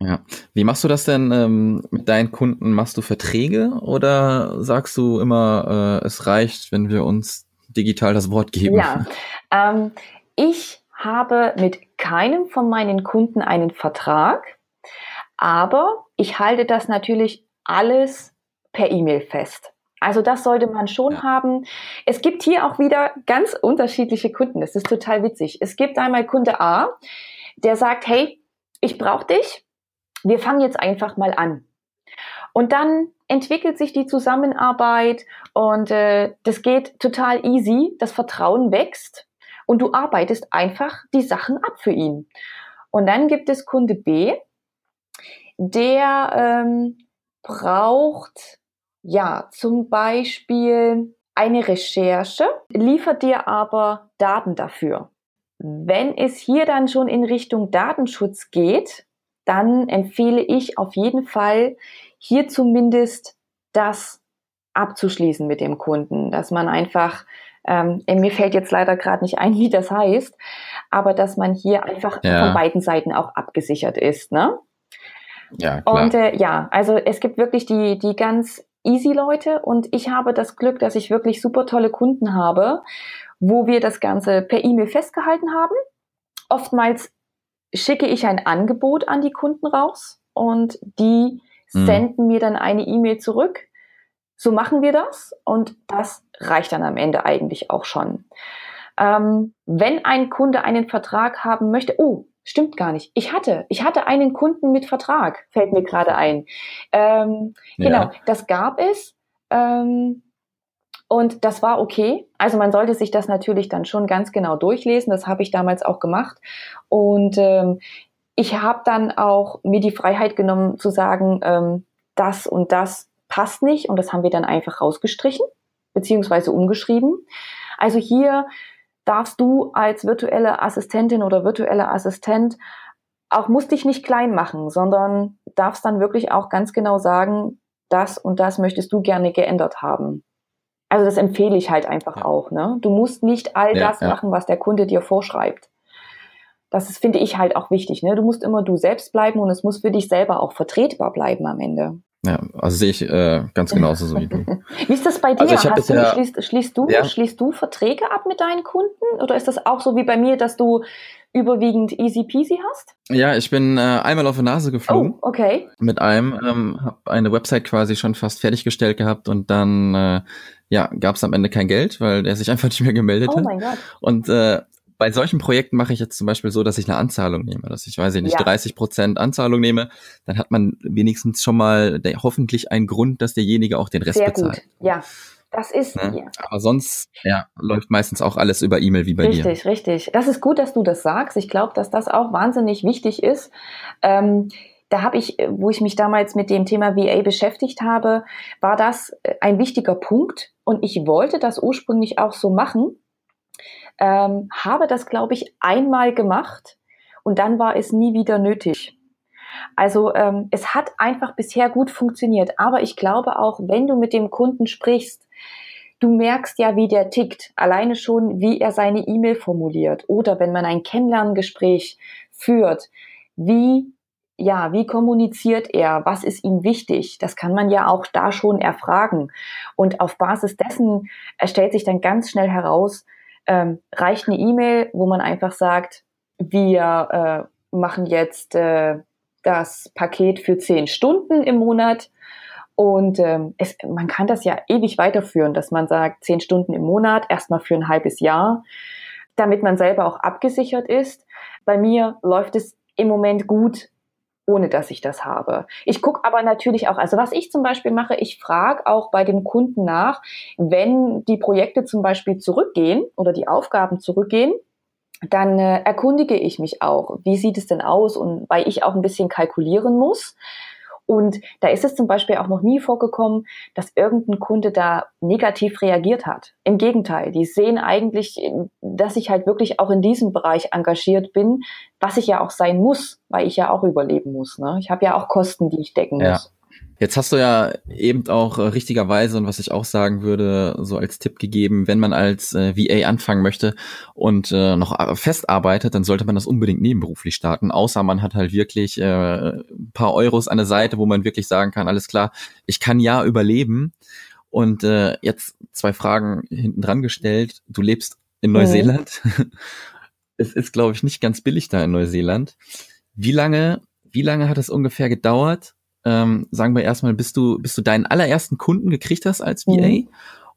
Ja. Wie machst du das denn ähm, mit deinen Kunden? Machst du Verträge oder sagst du immer, äh, es reicht, wenn wir uns digital das Wort geben? Ja, ähm, ich habe mit keinem von meinen Kunden einen Vertrag, aber ich halte das natürlich alles per E-Mail fest. Also das sollte man schon ja. haben. Es gibt hier auch wieder ganz unterschiedliche Kunden. Das ist total witzig. Es gibt einmal Kunde A, der sagt, hey, ich brauche dich. Wir fangen jetzt einfach mal an. Und dann entwickelt sich die Zusammenarbeit und äh, das geht total easy. Das Vertrauen wächst und du arbeitest einfach die Sachen ab für ihn. Und dann gibt es Kunde B, der ähm, braucht ja zum Beispiel eine Recherche, liefert dir aber Daten dafür. Wenn es hier dann schon in Richtung Datenschutz geht, dann empfehle ich auf jeden Fall hier zumindest das abzuschließen mit dem Kunden, dass man einfach, ähm, mir fällt jetzt leider gerade nicht ein, wie das heißt, aber dass man hier einfach ja. von beiden Seiten auch abgesichert ist, ne? Ja, klar. Und äh, ja, also es gibt wirklich die, die ganz easy Leute und ich habe das Glück, dass ich wirklich super tolle Kunden habe, wo wir das Ganze per E-Mail festgehalten haben. Oftmals schicke ich ein Angebot an die Kunden raus und die mhm. senden mir dann eine E-Mail zurück. So machen wir das und das reicht dann am Ende eigentlich auch schon. Ähm, wenn ein Kunde einen Vertrag haben möchte, oh, stimmt gar nicht. Ich hatte, ich hatte einen Kunden mit Vertrag, fällt mir gerade ein. Ähm, ja. Genau, das gab es. Ähm, und das war okay. Also man sollte sich das natürlich dann schon ganz genau durchlesen. Das habe ich damals auch gemacht. Und ähm, ich habe dann auch mir die Freiheit genommen zu sagen, ähm, das und das passt nicht. Und das haben wir dann einfach rausgestrichen, beziehungsweise umgeschrieben. Also hier darfst du als virtuelle Assistentin oder virtueller Assistent auch musst dich nicht klein machen, sondern darfst dann wirklich auch ganz genau sagen, das und das möchtest du gerne geändert haben. Also das empfehle ich halt einfach ja. auch. Ne? Du musst nicht all ja, das ja. machen, was der Kunde dir vorschreibt. Das ist, finde ich halt auch wichtig. Ne? Du musst immer du selbst bleiben und es muss für dich selber auch vertretbar bleiben am Ende. Ja, also sehe ich äh, ganz genauso so wie du. wie ist das bei dir? Also ich Hast du, ja, schließt, schließt, du, ja. schließt du Verträge ab mit deinen Kunden? Oder ist das auch so wie bei mir, dass du überwiegend easy peasy hast? Ja, ich bin äh, einmal auf die Nase geflogen. Oh, okay. Mit einem, ähm, habe eine Website quasi schon fast fertiggestellt gehabt und dann äh, ja, gab es am Ende kein Geld, weil der sich einfach nicht mehr gemeldet oh hat. Mein Gott. Und äh, bei solchen Projekten mache ich jetzt zum Beispiel so, dass ich eine Anzahlung nehme, dass ich, weiß ich nicht, ja. 30 Prozent Anzahlung nehme, dann hat man wenigstens schon mal der, hoffentlich einen Grund, dass derjenige auch den Rest Sehr bezahlt. Gut. Ja, das ist. Ne? Ja. Aber sonst ja, läuft meistens auch alles über E-Mail wie bei richtig, dir. Richtig, richtig. Das ist gut, dass du das sagst. Ich glaube, dass das auch wahnsinnig wichtig ist. Ähm, da habe ich, wo ich mich damals mit dem Thema VA beschäftigt habe, war das äh, ein wichtiger Punkt und ich wollte das ursprünglich auch so machen, ähm, habe das, glaube ich, einmal gemacht und dann war es nie wieder nötig. Also ähm, es hat einfach bisher gut funktioniert, aber ich glaube auch, wenn du mit dem Kunden sprichst, du merkst ja, wie der tickt, alleine schon, wie er seine E-Mail formuliert oder wenn man ein Kennenlerngespräch führt, wie ja, wie kommuniziert er? Was ist ihm wichtig? Das kann man ja auch da schon erfragen. Und auf Basis dessen stellt sich dann ganz schnell heraus, ähm, reicht eine E-Mail, wo man einfach sagt, wir äh, machen jetzt äh, das Paket für zehn Stunden im Monat. Und ähm, es, man kann das ja ewig weiterführen, dass man sagt, zehn Stunden im Monat, erstmal für ein halbes Jahr, damit man selber auch abgesichert ist. Bei mir läuft es im Moment gut, ohne dass ich das habe. Ich gucke aber natürlich auch, also was ich zum Beispiel mache, ich frage auch bei dem Kunden nach, wenn die Projekte zum Beispiel zurückgehen oder die Aufgaben zurückgehen, dann äh, erkundige ich mich auch, wie sieht es denn aus und weil ich auch ein bisschen kalkulieren muss. Und da ist es zum Beispiel auch noch nie vorgekommen, dass irgendein Kunde da negativ reagiert hat. Im Gegenteil, die sehen eigentlich, dass ich halt wirklich auch in diesem Bereich engagiert bin, was ich ja auch sein muss, weil ich ja auch überleben muss. Ne? Ich habe ja auch Kosten, die ich decken ja. muss. Jetzt hast du ja eben auch äh, richtigerweise und was ich auch sagen würde, so als Tipp gegeben, wenn man als äh, VA anfangen möchte und äh, noch äh, festarbeitet, dann sollte man das unbedingt nebenberuflich starten, außer man hat halt wirklich äh, ein paar Euros an der Seite, wo man wirklich sagen kann, alles klar, ich kann ja überleben. Und äh, jetzt zwei Fragen hinten dran gestellt. Du lebst in Neuseeland. Mhm. es ist, glaube ich, nicht ganz billig da in Neuseeland. Wie lange, wie lange hat es ungefähr gedauert, ähm, sagen wir erstmal, bis du, bis du deinen allerersten Kunden gekriegt hast als VA? Mhm.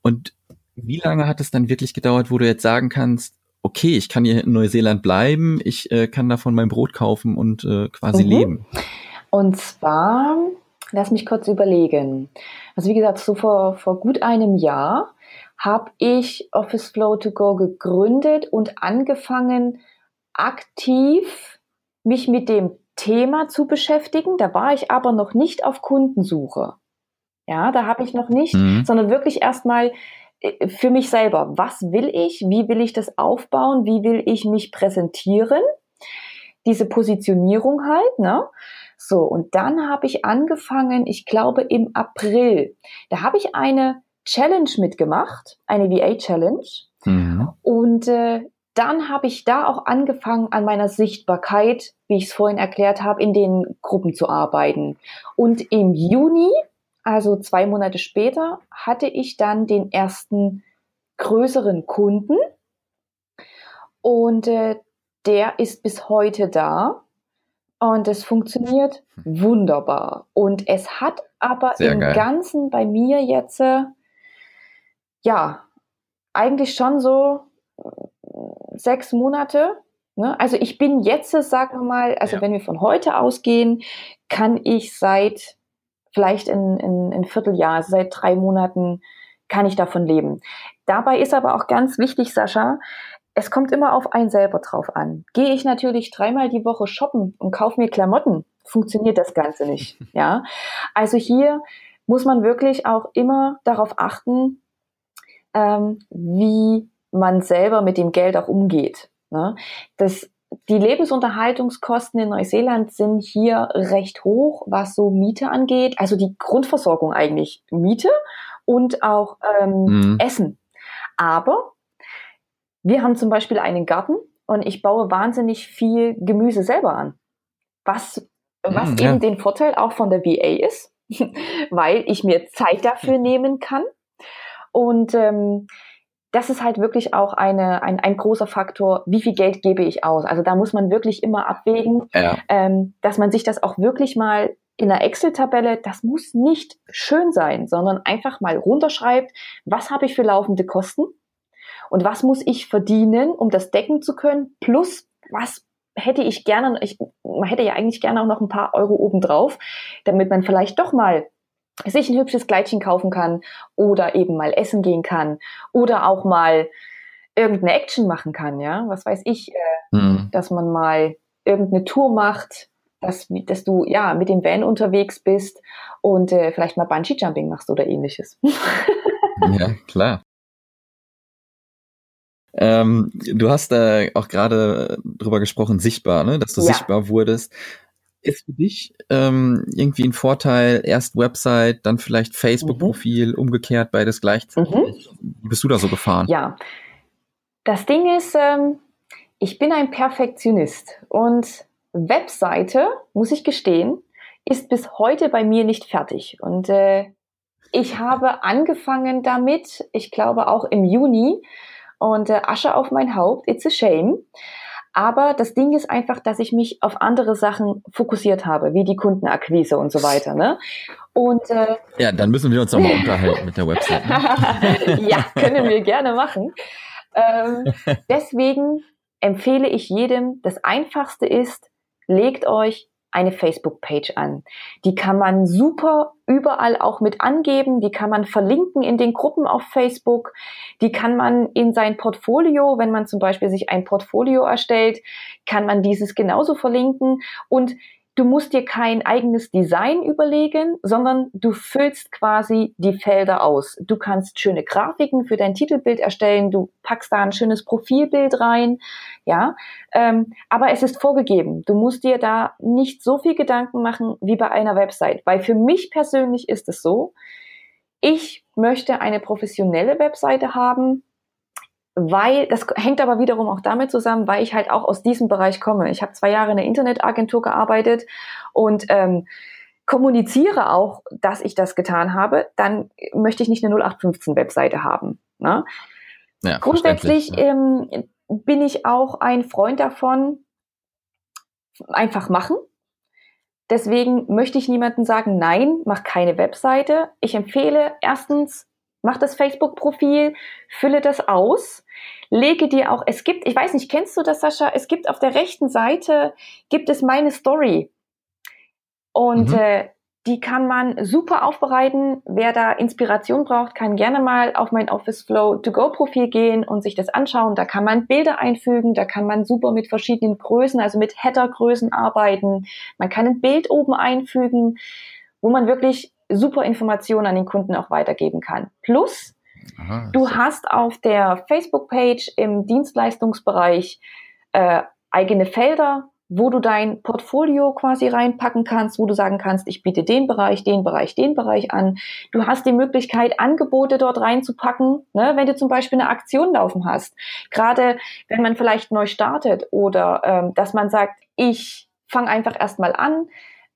Und wie lange hat es dann wirklich gedauert, wo du jetzt sagen kannst, okay, ich kann hier in Neuseeland bleiben, ich äh, kann davon mein Brot kaufen und äh, quasi mhm. leben? Und zwar, lass mich kurz überlegen. Also wie gesagt, so vor, vor gut einem Jahr habe ich Office Flow to Go gegründet und angefangen, aktiv mich mit dem Thema zu beschäftigen. Da war ich aber noch nicht auf Kundensuche. Ja, da habe ich noch nicht, mhm. sondern wirklich erstmal äh, für mich selber. Was will ich? Wie will ich das aufbauen? Wie will ich mich präsentieren? Diese Positionierung halt, ne? So, und dann habe ich angefangen, ich glaube im April, da habe ich eine Challenge mitgemacht, eine VA-Challenge. Mhm. Und äh, dann habe ich da auch angefangen, an meiner Sichtbarkeit, wie ich es vorhin erklärt habe, in den Gruppen zu arbeiten. Und im Juni, also zwei Monate später, hatte ich dann den ersten größeren Kunden. Und äh, der ist bis heute da. Und es funktioniert wunderbar. Und es hat aber Sehr im geil. Ganzen bei mir jetzt, äh, ja, eigentlich schon so sechs Monate. Ne? Also ich bin jetzt, sagen wir mal, also ja. wenn wir von heute ausgehen, kann ich seit vielleicht in, in, in Vierteljahr, also seit drei Monaten, kann ich davon leben. Dabei ist aber auch ganz wichtig, Sascha, es kommt immer auf einen selber drauf an. Gehe ich natürlich dreimal die Woche shoppen und kaufe mir Klamotten, funktioniert das Ganze nicht. Ja, also hier muss man wirklich auch immer darauf achten, ähm, wie man selber mit dem Geld auch umgeht. Ne? Das, die Lebensunterhaltungskosten in Neuseeland sind hier recht hoch, was so Miete angeht. Also die Grundversorgung eigentlich Miete und auch ähm, mhm. Essen. Aber wir haben zum Beispiel einen Garten und ich baue wahnsinnig viel Gemüse selber an. Was, was mhm, eben den Vorteil auch von der VA ist, weil ich mir Zeit dafür nehmen kann. Und ähm, das ist halt wirklich auch eine, ein, ein großer Faktor, wie viel Geld gebe ich aus. Also da muss man wirklich immer abwägen, ja. ähm, dass man sich das auch wirklich mal in einer Excel-Tabelle, das muss nicht schön sein, sondern einfach mal runterschreibt, was habe ich für laufende Kosten und was muss ich verdienen, um das decken zu können, plus was hätte ich gerne, ich, man hätte ja eigentlich gerne auch noch ein paar Euro obendrauf, damit man vielleicht doch mal sich ein hübsches Kleidchen kaufen kann oder eben mal essen gehen kann oder auch mal irgendeine Action machen kann, ja, was weiß ich, äh, mhm. dass man mal irgendeine Tour macht, dass, dass du ja mit dem Van unterwegs bist und äh, vielleicht mal Bungee Jumping machst oder ähnliches. ja, klar. Ähm, du hast da auch gerade drüber gesprochen, sichtbar, ne? dass du ja. sichtbar wurdest. Ist für dich ähm, irgendwie ein Vorteil, erst Website, dann vielleicht Facebook-Profil, mhm. umgekehrt beides gleichzeitig? Mhm. Wie bist du da so gefahren? Ja, das Ding ist, ähm, ich bin ein Perfektionist und Webseite, muss ich gestehen, ist bis heute bei mir nicht fertig. Und äh, ich habe angefangen damit, ich glaube auch im Juni, und äh, Asche auf mein Haupt, it's a shame. Aber das Ding ist einfach, dass ich mich auf andere Sachen fokussiert habe, wie die Kundenakquise und so weiter. Ne? Und äh, ja, dann müssen wir uns nochmal unterhalten mit der Website. Ne? ja, können wir gerne machen. Ähm, deswegen empfehle ich jedem, das Einfachste ist, legt euch eine Facebook-Page an. Die kann man super überall auch mit angeben, die kann man verlinken in den Gruppen auf Facebook, die kann man in sein Portfolio, wenn man zum Beispiel sich ein Portfolio erstellt, kann man dieses genauso verlinken. Und Du musst dir kein eigenes Design überlegen, sondern du füllst quasi die Felder aus. Du kannst schöne Grafiken für dein Titelbild erstellen, du packst da ein schönes Profilbild rein, ja. Ähm, aber es ist vorgegeben. Du musst dir da nicht so viel Gedanken machen wie bei einer Website, weil für mich persönlich ist es so, ich möchte eine professionelle Webseite haben, weil, das hängt aber wiederum auch damit zusammen, weil ich halt auch aus diesem Bereich komme. Ich habe zwei Jahre in der Internetagentur gearbeitet und ähm, kommuniziere auch, dass ich das getan habe, dann möchte ich nicht eine 0815-Webseite haben. Ne? Ja, Grundsätzlich ja. ähm, bin ich auch ein Freund davon, einfach machen. Deswegen möchte ich niemandem sagen, nein, mach keine Webseite. Ich empfehle erstens, mach das Facebook-Profil, fülle das aus, lege dir auch, es gibt, ich weiß nicht, kennst du das, Sascha? Es gibt auf der rechten Seite, gibt es meine Story. Und mhm. äh, die kann man super aufbereiten. Wer da Inspiration braucht, kann gerne mal auf mein Office Flow To Go Profil gehen und sich das anschauen. Da kann man Bilder einfügen, da kann man super mit verschiedenen Größen, also mit Header-Größen arbeiten. Man kann ein Bild oben einfügen, wo man wirklich super Informationen an den Kunden auch weitergeben kann. Plus, Aha, du so. hast auf der Facebook-Page im Dienstleistungsbereich äh, eigene Felder, wo du dein Portfolio quasi reinpacken kannst, wo du sagen kannst, ich biete den Bereich, den Bereich, den Bereich an. Du hast die Möglichkeit, Angebote dort reinzupacken, ne, wenn du zum Beispiel eine Aktion laufen hast. Gerade wenn man vielleicht neu startet oder ähm, dass man sagt, ich fange einfach erstmal an,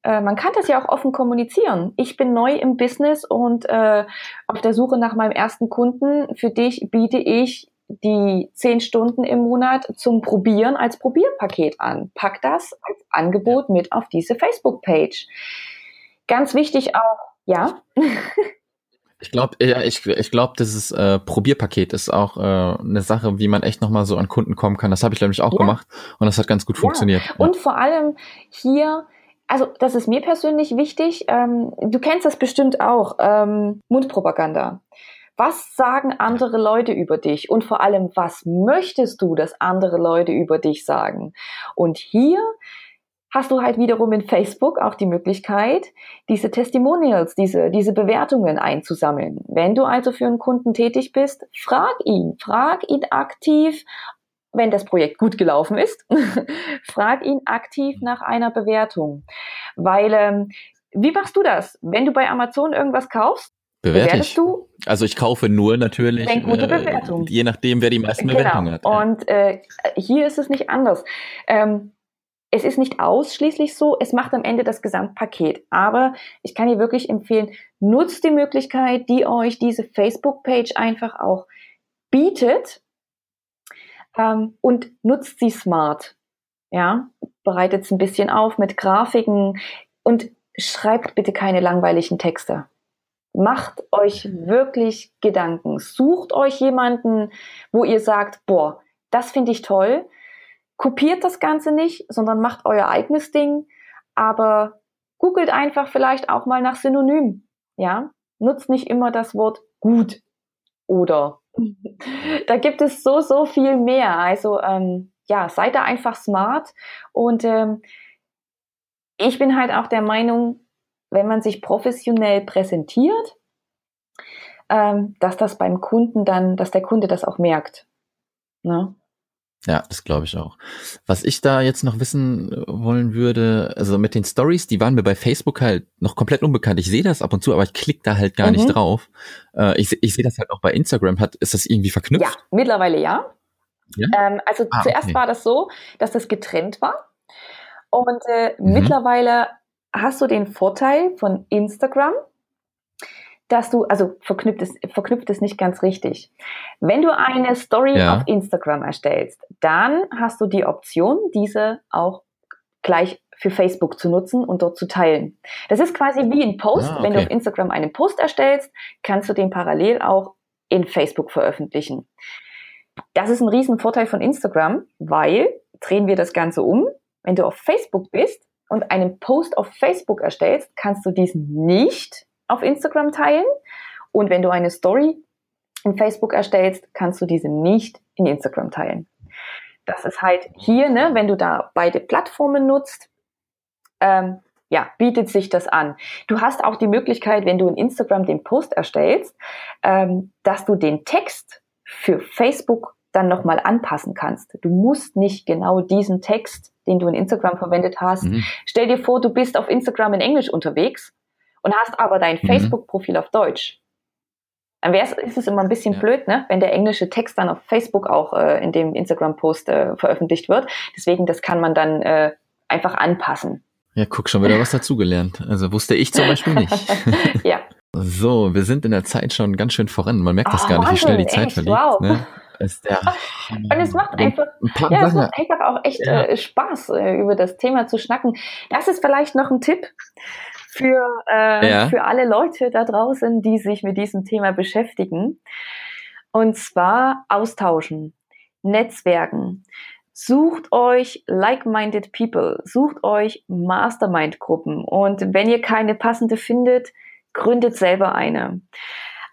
äh, man kann das ja auch offen kommunizieren. Ich bin neu im Business und äh, auf der Suche nach meinem ersten Kunden. Für dich biete ich die zehn Stunden im Monat zum Probieren als Probierpaket an. Pack das als Angebot mit auf diese Facebook-Page. Ganz wichtig auch, ja. Ich glaube, ja, ich, ich glaube, dieses äh, Probierpaket ist auch äh, eine Sache, wie man echt nochmal so an Kunden kommen kann. Das habe ich nämlich auch ja. gemacht und das hat ganz gut ja. funktioniert. Und vor allem hier, also das ist mir persönlich wichtig. Ähm, du kennst das bestimmt auch, ähm, Mundpropaganda. Was sagen andere Leute über dich? Und vor allem, was möchtest du, dass andere Leute über dich sagen? Und hier hast du halt wiederum in Facebook auch die Möglichkeit, diese Testimonials, diese, diese Bewertungen einzusammeln. Wenn du also für einen Kunden tätig bist, frag ihn, frag ihn aktiv, wenn das Projekt gut gelaufen ist, frag ihn aktiv nach einer Bewertung. Weil, ähm, wie machst du das? Wenn du bei Amazon irgendwas kaufst, Bewerte ich. du? Also ich kaufe nur natürlich, gute äh, Bewertung. je nachdem, wer die meisten genau. Bewertungen hat. Und äh, hier ist es nicht anders. Ähm, es ist nicht ausschließlich so, es macht am Ende das Gesamtpaket. Aber ich kann dir wirklich empfehlen, nutzt die Möglichkeit, die euch diese Facebook-Page einfach auch bietet ähm, und nutzt sie smart. Ja, bereitet es ein bisschen auf mit Grafiken und schreibt bitte keine langweiligen Texte. Macht euch wirklich Gedanken. Sucht euch jemanden, wo ihr sagt, boah, das finde ich toll. Kopiert das Ganze nicht, sondern macht euer eigenes Ding. Aber googelt einfach vielleicht auch mal nach Synonym. Ja, nutzt nicht immer das Wort gut oder. Da gibt es so, so viel mehr. Also, ähm, ja, seid da einfach smart. Und ähm, ich bin halt auch der Meinung, wenn man sich professionell präsentiert, ähm, dass das beim Kunden dann, dass der Kunde das auch merkt. Ne? Ja, das glaube ich auch. Was ich da jetzt noch wissen äh, wollen würde, also mit den Stories, die waren mir bei Facebook halt noch komplett unbekannt. Ich sehe das ab und zu, aber ich klicke da halt gar mhm. nicht drauf. Äh, ich, ich sehe das halt auch bei Instagram. Hat, ist das irgendwie verknüpft? Ja, mittlerweile ja. ja? Ähm, also ah, zuerst okay. war das so, dass das getrennt war. Und äh, mhm. mittlerweile hast du den Vorteil von Instagram, dass du, also verknüpft es, verknüpft es nicht ganz richtig. Wenn du eine Story ja. auf Instagram erstellst, dann hast du die Option, diese auch gleich für Facebook zu nutzen und dort zu teilen. Das ist quasi wie ein Post. Ah, okay. Wenn du auf Instagram einen Post erstellst, kannst du den parallel auch in Facebook veröffentlichen. Das ist ein Riesenvorteil von Instagram, weil, drehen wir das Ganze um, wenn du auf Facebook bist, und einen Post auf Facebook erstellst, kannst du diesen nicht auf Instagram teilen. Und wenn du eine Story in Facebook erstellst, kannst du diese nicht in Instagram teilen. Das ist halt hier, ne, wenn du da beide Plattformen nutzt, ähm, ja, bietet sich das an. Du hast auch die Möglichkeit, wenn du in Instagram den Post erstellst, ähm, dass du den Text für Facebook dann nochmal anpassen kannst. Du musst nicht genau diesen Text den du in Instagram verwendet hast. Mhm. Stell dir vor, du bist auf Instagram in Englisch unterwegs und hast aber dein mhm. Facebook-Profil auf Deutsch. Dann wär's, ist es immer ein bisschen ja. blöd, ne? wenn der englische Text dann auf Facebook auch äh, in dem Instagram-Post äh, veröffentlicht wird. Deswegen, das kann man dann äh, einfach anpassen. Ja, guck, schon wieder was dazugelernt. Also wusste ich zum Beispiel nicht. ja. So, wir sind in der Zeit schon ganz schön voran. Man merkt das oh, gar nicht, wie schnell die Zeit verliegt. Wow. Ne? Und es macht einfach, ja, es macht einfach auch echt ja. äh, Spaß, äh, über das Thema zu schnacken. Das ist vielleicht noch ein Tipp für, äh, ja. für alle Leute da draußen, die sich mit diesem Thema beschäftigen. Und zwar austauschen, Netzwerken. Sucht euch like-minded people, sucht euch Mastermind-Gruppen und wenn ihr keine passende findet, gründet selber eine.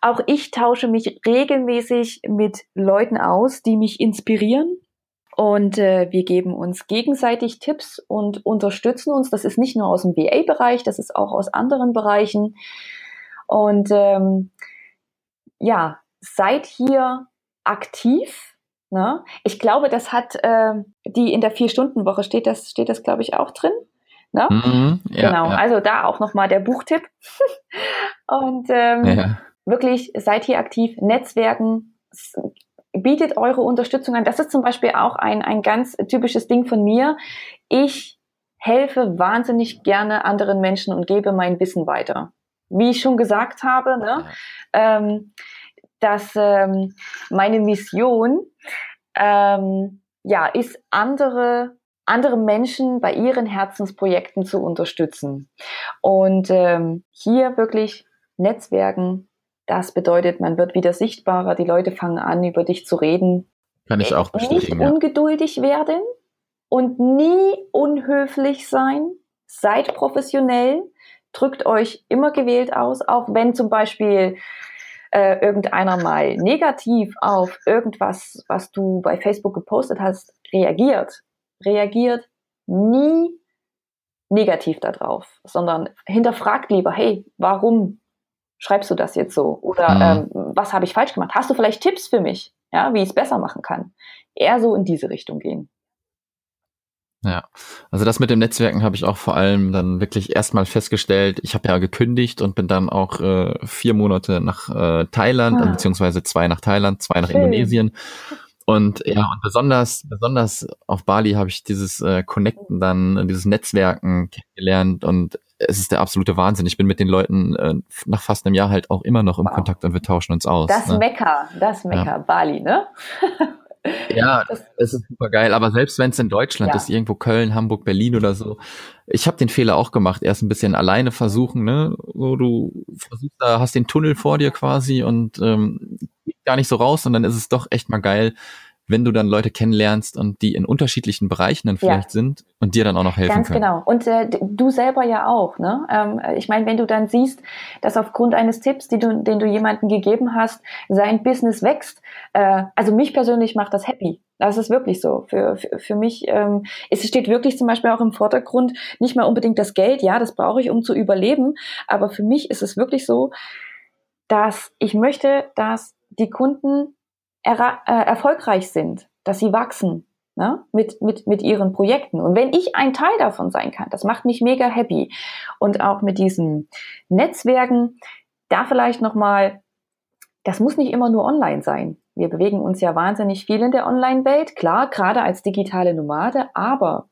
Auch ich tausche mich regelmäßig mit Leuten aus, die mich inspirieren. Und äh, wir geben uns gegenseitig Tipps und unterstützen uns. Das ist nicht nur aus dem VA-Bereich, das ist auch aus anderen Bereichen. Und ähm, ja, seid hier aktiv. Ne? Ich glaube, das hat äh, die in der Vier-Stunden-Woche steht das, steht das, glaube ich, auch drin. Ne? Mhm, ja, genau, ja. also da auch nochmal der Buchtipp. und ähm, ja wirklich seid hier aktiv, Netzwerken, bietet eure Unterstützung an. Das ist zum Beispiel auch ein, ein ganz typisches Ding von mir. Ich helfe wahnsinnig gerne anderen Menschen und gebe mein Wissen weiter. Wie ich schon gesagt habe, ne, ähm, dass ähm, meine Mission ähm, ja ist andere andere Menschen bei ihren Herzensprojekten zu unterstützen und ähm, hier wirklich Netzwerken das bedeutet, man wird wieder sichtbarer, die Leute fangen an, über dich zu reden. Kann ich auch bestätigen. Nicht ungeduldig werden und nie unhöflich sein. Seid professionell, drückt euch immer gewählt aus, auch wenn zum Beispiel äh, irgendeiner mal negativ auf irgendwas, was du bei Facebook gepostet hast, reagiert. Reagiert nie negativ darauf, sondern hinterfragt lieber, hey, warum schreibst du das jetzt so? Oder mhm. ähm, was habe ich falsch gemacht? Hast du vielleicht Tipps für mich, ja, wie ich es besser machen kann? Eher so in diese Richtung gehen. Ja, also das mit dem Netzwerken habe ich auch vor allem dann wirklich erstmal festgestellt. Ich habe ja gekündigt und bin dann auch äh, vier Monate nach äh, Thailand, ah. beziehungsweise zwei nach Thailand, zwei nach Schön. Indonesien. Und ja, und besonders, besonders auf Bali habe ich dieses äh, Connecten dann, dieses Netzwerken kennengelernt und es ist der absolute Wahnsinn. Ich bin mit den Leuten äh, nach fast einem Jahr halt auch immer noch im wow. Kontakt und wir tauschen uns aus. Das ne? Mekka, das Mekka, ja. Bali, ne? ja, das, es ist super geil. Aber selbst wenn es in Deutschland ja. ist, irgendwo Köln, Hamburg, Berlin oder so, ich habe den Fehler auch gemacht. Erst ein bisschen alleine versuchen, ne? Wo du versuchst, da hast den Tunnel vor dir quasi und ähm, gar nicht so raus, und dann ist es doch echt mal geil, wenn du dann Leute kennenlernst und die in unterschiedlichen Bereichen dann vielleicht ja. sind und dir dann auch noch helfen Ganz können. genau. Und äh, du selber ja auch. Ne? Ähm, ich meine, wenn du dann siehst, dass aufgrund eines Tipps, du, den du jemandem gegeben hast, sein Business wächst. Äh, also mich persönlich macht das happy. Das ist wirklich so. Für, für, für mich ähm, es steht wirklich zum Beispiel auch im Vordergrund nicht mal unbedingt das Geld. Ja, das brauche ich, um zu überleben. Aber für mich ist es wirklich so, dass ich möchte, dass die Kunden er, äh, erfolgreich sind, dass sie wachsen ne? mit, mit, mit ihren Projekten. Und wenn ich ein Teil davon sein kann, das macht mich mega happy. Und auch mit diesen Netzwerken, da vielleicht nochmal, das muss nicht immer nur online sein. Wir bewegen uns ja wahnsinnig viel in der Online-Welt, klar, gerade als digitale Nomade, aber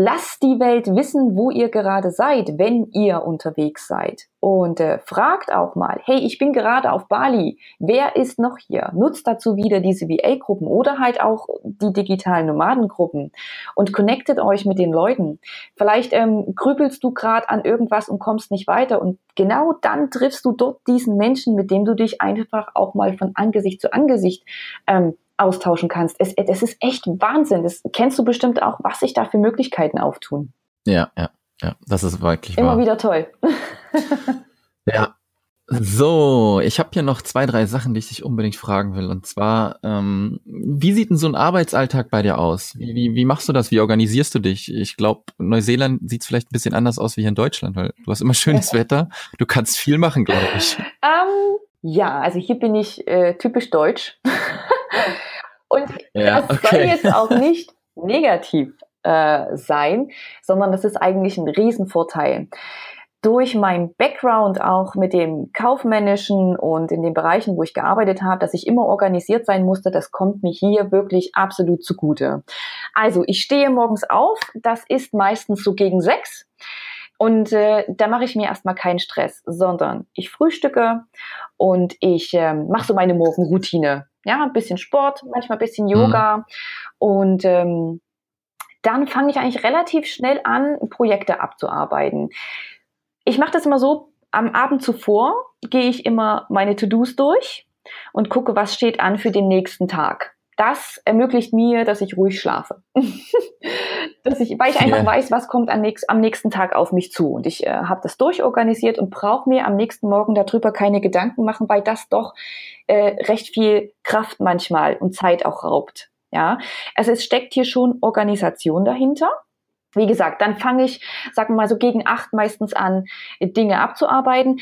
Lasst die Welt wissen, wo ihr gerade seid, wenn ihr unterwegs seid. Und äh, fragt auch mal, hey, ich bin gerade auf Bali, wer ist noch hier? Nutzt dazu wieder diese VA-Gruppen oder halt auch die digitalen Nomadengruppen und connectet euch mit den Leuten. Vielleicht ähm, grübelst du gerade an irgendwas und kommst nicht weiter und genau dann triffst du dort diesen Menschen, mit dem du dich einfach auch mal von Angesicht zu Angesicht ähm, austauschen kannst. Es, es ist echt Wahnsinn. Das kennst du bestimmt auch, was sich da für Möglichkeiten auftun. Ja, ja, ja. Das ist wirklich Immer wahr. wieder toll. ja. So, ich habe hier noch zwei, drei Sachen, die ich dich unbedingt fragen will. Und zwar, ähm, wie sieht denn so ein Arbeitsalltag bei dir aus? Wie, wie, wie machst du das? Wie organisierst du dich? Ich glaube, Neuseeland sieht vielleicht ein bisschen anders aus wie hier in Deutschland, weil du hast immer schönes Wetter. Du kannst viel machen, glaube ich. Um, ja, also hier bin ich äh, typisch deutsch. Und ja, das okay. soll jetzt auch nicht negativ äh, sein, sondern das ist eigentlich ein Riesenvorteil. Durch mein Background auch mit dem kaufmännischen und in den Bereichen, wo ich gearbeitet habe, dass ich immer organisiert sein musste, das kommt mir hier wirklich absolut zugute. Also ich stehe morgens auf, das ist meistens so gegen sechs. Und äh, da mache ich mir erstmal keinen Stress, sondern ich frühstücke und ich äh, mache so meine Morgenroutine. Ja, ein bisschen Sport, manchmal ein bisschen Yoga. Mhm. Und ähm, dann fange ich eigentlich relativ schnell an, Projekte abzuarbeiten. Ich mache das immer so, am Abend zuvor gehe ich immer meine To-Dos durch und gucke, was steht an für den nächsten Tag. Das ermöglicht mir, dass ich ruhig schlafe. dass ich, weil ich einfach ja. weiß, was kommt am, nächst, am, nächsten Tag auf mich zu. Und ich äh, habe das durchorganisiert und brauche mir am nächsten Morgen darüber keine Gedanken machen, weil das doch äh, recht viel Kraft manchmal und Zeit auch raubt. Ja, also es steckt hier schon Organisation dahinter. Wie gesagt, dann fange ich, sagen wir mal so gegen acht meistens an, Dinge abzuarbeiten.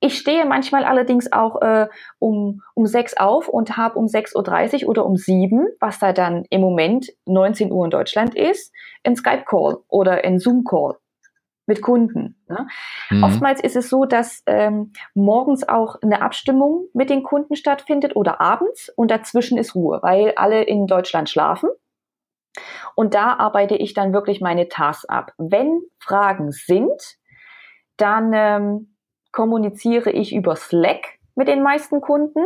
Ich stehe manchmal allerdings auch äh, um, um sechs auf und habe um 6.30 Uhr oder um sieben, was da dann im Moment 19 Uhr in Deutschland ist, ein Skype-Call oder ein Zoom-Call mit Kunden. Ne? Mhm. Oftmals ist es so, dass ähm, morgens auch eine Abstimmung mit den Kunden stattfindet oder abends und dazwischen ist Ruhe, weil alle in Deutschland schlafen. Und da arbeite ich dann wirklich meine Tasks ab. Wenn Fragen sind, dann ähm, kommuniziere ich über Slack mit den meisten Kunden.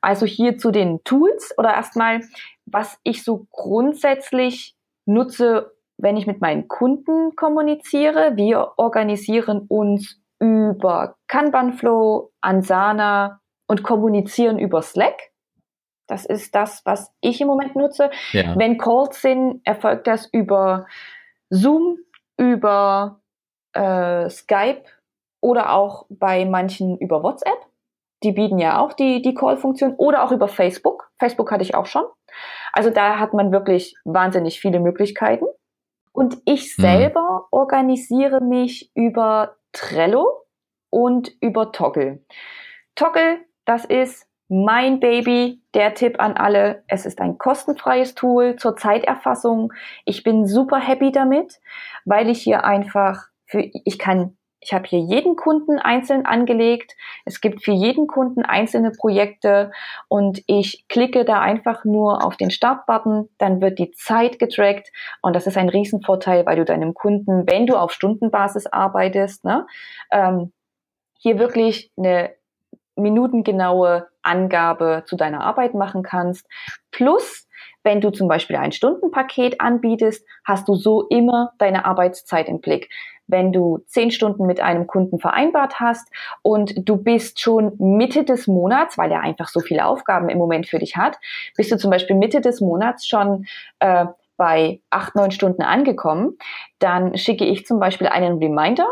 Also hier zu den Tools oder erstmal, was ich so grundsätzlich nutze, wenn ich mit meinen Kunden kommuniziere. Wir organisieren uns über Kanban Flow, Ansana und kommunizieren über Slack. Das ist das, was ich im Moment nutze. Ja. Wenn Calls sind, erfolgt das über Zoom, über äh, Skype oder auch bei manchen über WhatsApp. Die bieten ja auch die, die Call-Funktion oder auch über Facebook. Facebook hatte ich auch schon. Also da hat man wirklich wahnsinnig viele Möglichkeiten. Und ich mhm. selber mhm. organisiere mich über Trello und über Toggle. Toggle, das ist mein Baby, der Tipp an alle. Es ist ein kostenfreies Tool zur Zeiterfassung. Ich bin super happy damit, weil ich hier einfach für, ich kann ich habe hier jeden Kunden einzeln angelegt. Es gibt für jeden Kunden einzelne Projekte und ich klicke da einfach nur auf den Startbutton, dann wird die Zeit getrackt und das ist ein Riesenvorteil, weil du deinem Kunden, wenn du auf Stundenbasis arbeitest, ne, ähm, hier wirklich eine minutengenaue Angabe zu deiner Arbeit machen kannst. Plus, wenn du zum Beispiel ein Stundenpaket anbietest, hast du so immer deine Arbeitszeit im Blick wenn du zehn Stunden mit einem Kunden vereinbart hast und du bist schon Mitte des Monats, weil er einfach so viele Aufgaben im Moment für dich hat, bist du zum Beispiel Mitte des Monats schon äh, bei acht, neun Stunden angekommen, dann schicke ich zum Beispiel einen Reminder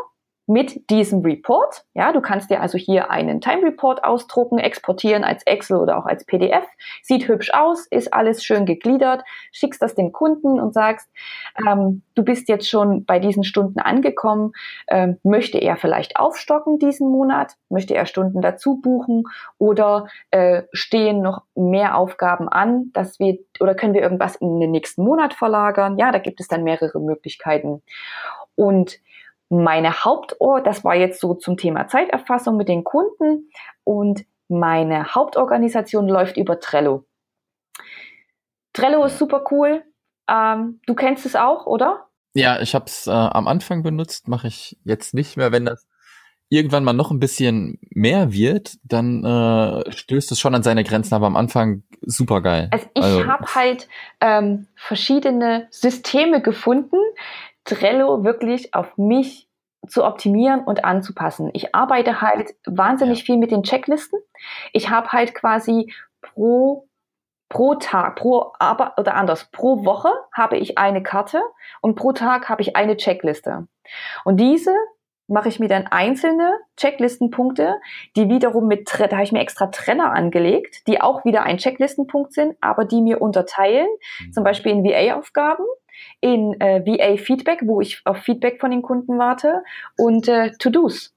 mit diesem Report. Ja, du kannst dir also hier einen Time Report ausdrucken, exportieren als Excel oder auch als PDF. Sieht hübsch aus, ist alles schön gegliedert. Schickst das dem Kunden und sagst, ähm, du bist jetzt schon bei diesen Stunden angekommen. Ähm, möchte er vielleicht aufstocken diesen Monat? Möchte er Stunden dazu buchen? Oder äh, stehen noch mehr Aufgaben an, dass wir oder können wir irgendwas in den nächsten Monat verlagern? Ja, da gibt es dann mehrere Möglichkeiten. Und meine Hauptor, das war jetzt so zum Thema Zeiterfassung mit den Kunden und meine Hauptorganisation läuft über Trello. Trello ist super cool. Ähm, du kennst es auch, oder? Ja, ich habe es äh, am Anfang benutzt, mache ich jetzt nicht mehr. Wenn das irgendwann mal noch ein bisschen mehr wird, dann äh, stößt es schon an seine Grenzen, aber am Anfang super geil. Also ich also, habe halt ähm, verschiedene Systeme gefunden, Trello wirklich auf mich zu optimieren und anzupassen. Ich arbeite halt wahnsinnig viel mit den Checklisten. Ich habe halt quasi pro pro Tag, pro Arbeit oder anders, pro Woche habe ich eine Karte und pro Tag habe ich eine Checkliste. Und diese mache ich mir dann einzelne Checklistenpunkte, die wiederum mit, da habe ich mir extra Trenner angelegt, die auch wieder ein Checklistenpunkt sind, aber die mir unterteilen, mhm. zum Beispiel in VA-Aufgaben, in äh, VA-Feedback, wo ich auf Feedback von den Kunden warte und äh, To-Dos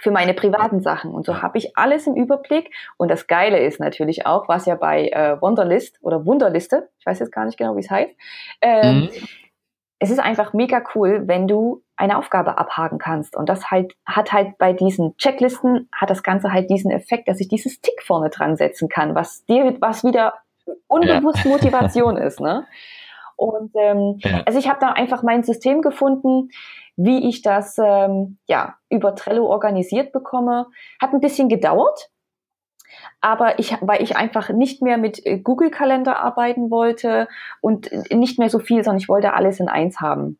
für meine privaten Sachen. Und so habe ich alles im Überblick. Und das Geile ist natürlich auch, was ja bei äh, Wunderlist oder Wunderliste, ich weiß jetzt gar nicht genau, wie es heißt, äh, mhm es ist einfach mega cool, wenn du eine Aufgabe abhaken kannst. Und das halt, hat halt bei diesen Checklisten, hat das Ganze halt diesen Effekt, dass ich dieses Tick vorne dran setzen kann, was dir, was wieder unbewusst ja. Motivation ist, ne? Und ähm, ja. also ich habe da einfach mein System gefunden, wie ich das ähm, ja über Trello organisiert bekomme. Hat ein bisschen gedauert, aber ich, weil ich einfach nicht mehr mit äh, Google Kalender arbeiten wollte und nicht mehr so viel, sondern ich wollte alles in eins haben.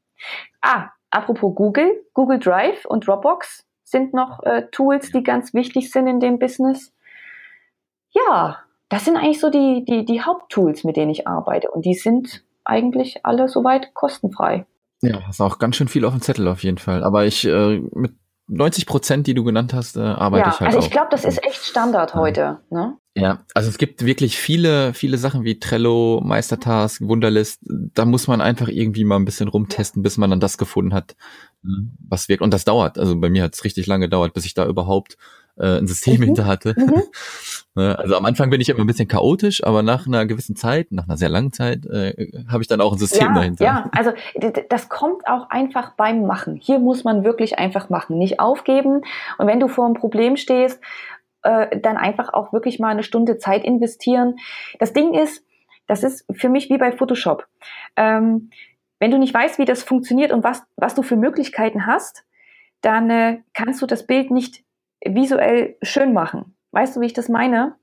Ah, apropos Google, Google Drive und Dropbox sind noch äh, Tools, die ganz wichtig sind in dem Business. Ja, das sind eigentlich so die, die, die Haupttools, mit denen ich arbeite. Und die sind eigentlich alle soweit kostenfrei. Ja, hast auch ganz schön viel auf dem Zettel auf jeden Fall. Aber ich äh, mit 90 Prozent, die du genannt hast, äh, arbeite ja, ich halt also ich glaube, das ist echt Standard ja. heute. Ne? Ja, also es gibt wirklich viele, viele Sachen wie Trello, Meistertask, Wunderlist. Da muss man einfach irgendwie mal ein bisschen rumtesten, bis man dann das gefunden hat, mhm. was wirkt. Und das dauert. Also bei mir hat es richtig lange gedauert, bis ich da überhaupt äh, ein System mhm. hinter hatte. Mhm. Ne, also am Anfang bin ich immer ein bisschen chaotisch, aber nach einer gewissen Zeit, nach einer sehr langen Zeit, äh, habe ich dann auch ein System ja, dahinter. Ja, also das kommt auch einfach beim Machen. Hier muss man wirklich einfach machen, nicht aufgeben. Und wenn du vor einem Problem stehst, äh, dann einfach auch wirklich mal eine Stunde Zeit investieren. Das Ding ist, das ist für mich wie bei Photoshop. Ähm, wenn du nicht weißt, wie das funktioniert und was, was du für Möglichkeiten hast, dann äh, kannst du das Bild nicht visuell schön machen. Weißt du, wie ich das meine?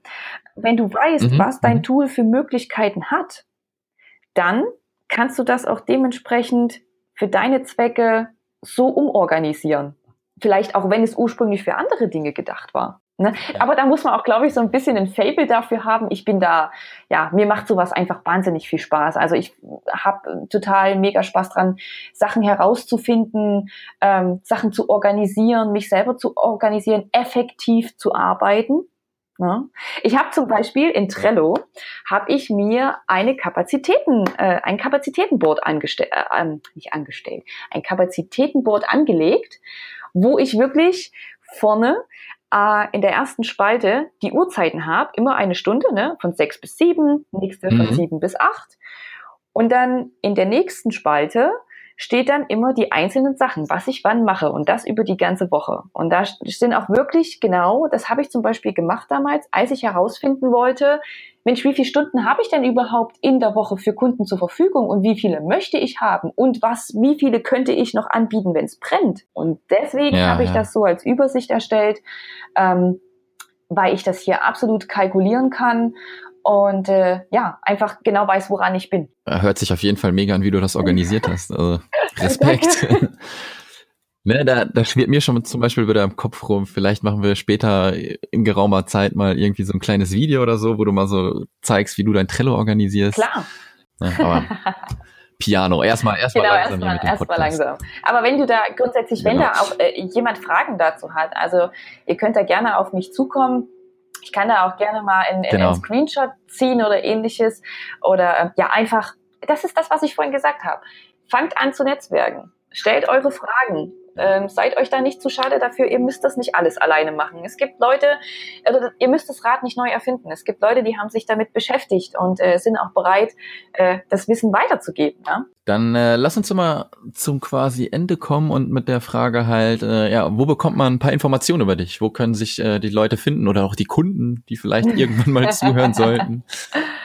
Wenn du weißt, mhm. was dein mhm. Tool für Möglichkeiten hat, dann kannst du das auch dementsprechend für deine Zwecke so umorganisieren. Vielleicht auch, wenn es ursprünglich für andere Dinge gedacht war. Ne? Aber da muss man auch, glaube ich, so ein bisschen ein Fable dafür haben. Ich bin da, ja, mir macht sowas einfach wahnsinnig viel Spaß. Also ich habe total mega Spaß dran, Sachen herauszufinden, ähm, Sachen zu organisieren, mich selber zu organisieren, effektiv zu arbeiten. Ne? Ich habe zum Beispiel in Trello habe ich mir eine Kapazitäten, äh, ein Kapazitätenboard angestellt, äh, nicht angestellt, ein Kapazitätenboard angelegt, wo ich wirklich vorne äh, in der ersten Spalte die Uhrzeiten habe, immer eine Stunde, ne, von sechs bis sieben, nächste mhm. von sieben bis acht. Und dann in der nächsten Spalte steht dann immer die einzelnen Sachen, was ich wann mache und das über die ganze Woche. Und da stehen auch wirklich genau, das habe ich zum Beispiel gemacht damals, als ich herausfinden wollte, Mensch, wie viele Stunden habe ich denn überhaupt in der Woche für Kunden zur Verfügung und wie viele möchte ich haben und was, wie viele könnte ich noch anbieten, wenn es brennt? Und deswegen ja, habe ich ja. das so als Übersicht erstellt, ähm, weil ich das hier absolut kalkulieren kann und äh, ja, einfach genau weiß, woran ich bin. Hört sich auf jeden Fall mega an, wie du das organisiert hast. Also Respekt. ne, da, da schwirrt mir schon zum Beispiel wieder im Kopf rum. Vielleicht machen wir später in geraumer Zeit mal irgendwie so ein kleines Video oder so, wo du mal so zeigst, wie du dein Trello organisierst. Klar. Ja, aber Piano. Erstmal, erstmal genau, langsam. Erstmal erst langsam. Aber wenn du da grundsätzlich, wenn genau. da auch äh, jemand Fragen dazu hat, also ihr könnt da gerne auf mich zukommen. Ich kann da auch gerne mal in, in genau. einen Screenshot ziehen oder ähnliches. Oder äh, ja, einfach, das ist das, was ich vorhin gesagt habe. Fangt an zu netzwerken. Stellt eure Fragen. Ähm, seid euch da nicht zu schade dafür, ihr müsst das nicht alles alleine machen. Es gibt Leute, also ihr müsst das Rad nicht neu erfinden. Es gibt Leute, die haben sich damit beschäftigt und äh, sind auch bereit, äh, das Wissen weiterzugeben. Ja? Dann äh, lass uns mal zum quasi Ende kommen und mit der Frage halt, äh, ja, wo bekommt man ein paar Informationen über dich? Wo können sich äh, die Leute finden oder auch die Kunden, die vielleicht irgendwann mal zuhören sollten?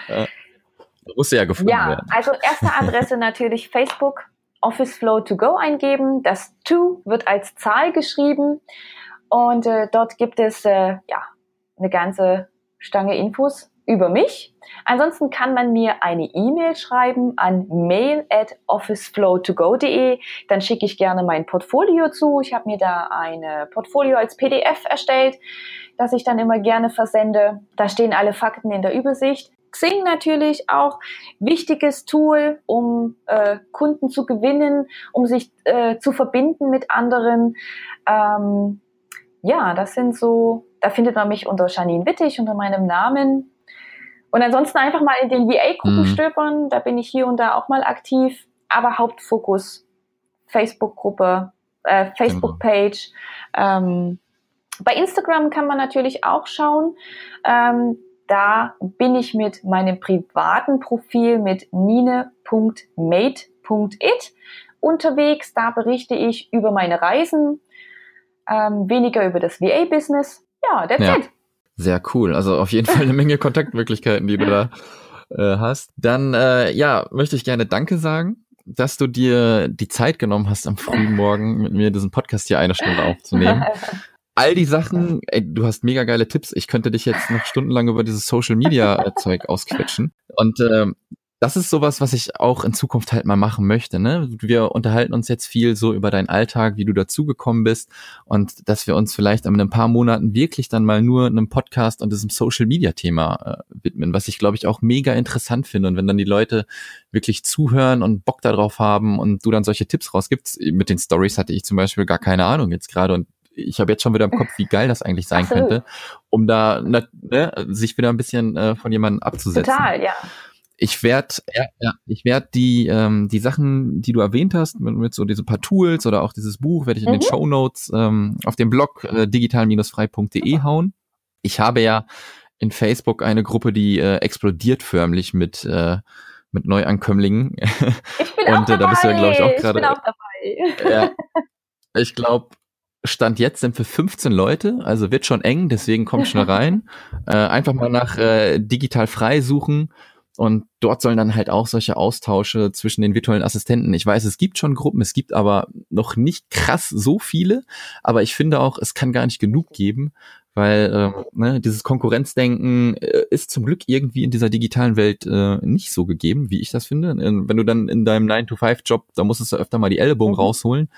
Äh, muss ja gefunden ja, werden. Also erste Adresse natürlich Facebook, Office Flow to Go eingeben. Das To wird als Zahl geschrieben und äh, dort gibt es äh, ja eine ganze Stange Infos über mich. Ansonsten kann man mir eine E-Mail schreiben an mail at officeflow2go.de. Dann schicke ich gerne mein Portfolio zu. Ich habe mir da ein Portfolio als PDF erstellt, das ich dann immer gerne versende. Da stehen alle Fakten in der Übersicht. Xing natürlich auch wichtiges Tool, um äh, Kunden zu gewinnen, um sich äh, zu verbinden mit anderen. Ähm, ja, das sind so, da findet man mich unter Janine Wittig, unter meinem Namen. Und ansonsten einfach mal in den VA-Gruppen mhm. stöbern, da bin ich hier und da auch mal aktiv, aber Hauptfokus Facebook-Gruppe, äh, Facebook-Page. Ähm, bei Instagram kann man natürlich auch schauen. Ähm, da bin ich mit meinem privaten Profil mit nine.mate.it unterwegs. Da berichte ich über meine Reisen, ähm, weniger über das VA-Business. Ja, that's ja. it. Sehr cool. Also auf jeden Fall eine Menge Kontaktmöglichkeiten, die du da äh, hast. Dann äh, ja, möchte ich gerne Danke sagen, dass du dir die Zeit genommen hast, am frühen Morgen mit mir diesen Podcast hier eine Stunde aufzunehmen. all die Sachen, ey, du hast mega geile Tipps. Ich könnte dich jetzt noch stundenlang über dieses Social Media äh, Zeug ausquetschen. Und ähm, das ist sowas, was ich auch in Zukunft halt mal machen möchte. Ne? Wir unterhalten uns jetzt viel so über deinen Alltag, wie du dazugekommen bist und dass wir uns vielleicht in ein paar Monaten wirklich dann mal nur einem Podcast und diesem Social Media Thema äh, widmen, was ich glaube ich auch mega interessant finde. Und wenn dann die Leute wirklich zuhören und Bock darauf haben und du dann solche Tipps rausgibst, mit den Stories hatte ich zum Beispiel gar keine Ahnung jetzt gerade und ich habe jetzt schon wieder im Kopf, wie geil das eigentlich sein Absolut. könnte, um da ne, sich wieder ein bisschen äh, von jemandem abzusetzen. Total, ja ich werde ja, ja, ich werde die ähm, die Sachen, die du erwähnt hast, mit, mit so diese paar Tools oder auch dieses Buch, werde ich in mhm. den Show Notes ähm, auf dem Blog äh, digital-frei.de hauen. Ich habe ja in Facebook eine Gruppe, die äh, explodiert förmlich mit äh, mit Neuankömmlingen. Ich bin Und auch dabei. Äh, da bist du ja, glaube ich, auch gerade. Ich bin auch dabei. Ja, ich glaube, Stand jetzt sind wir 15 Leute, also wird schon eng, deswegen kommt schnell rein. äh, einfach mal nach äh, digital frei suchen und dort sollen dann halt auch solche Austausche zwischen den virtuellen Assistenten. Ich weiß, es gibt schon Gruppen, es gibt aber noch nicht krass so viele. Aber ich finde auch, es kann gar nicht genug geben, weil äh, ne, dieses Konkurrenzdenken äh, ist zum Glück irgendwie in dieser digitalen Welt äh, nicht so gegeben, wie ich das finde. Wenn du dann in deinem 9-to-5-Job, da musstest du öfter mal die Ellbogen mhm. rausholen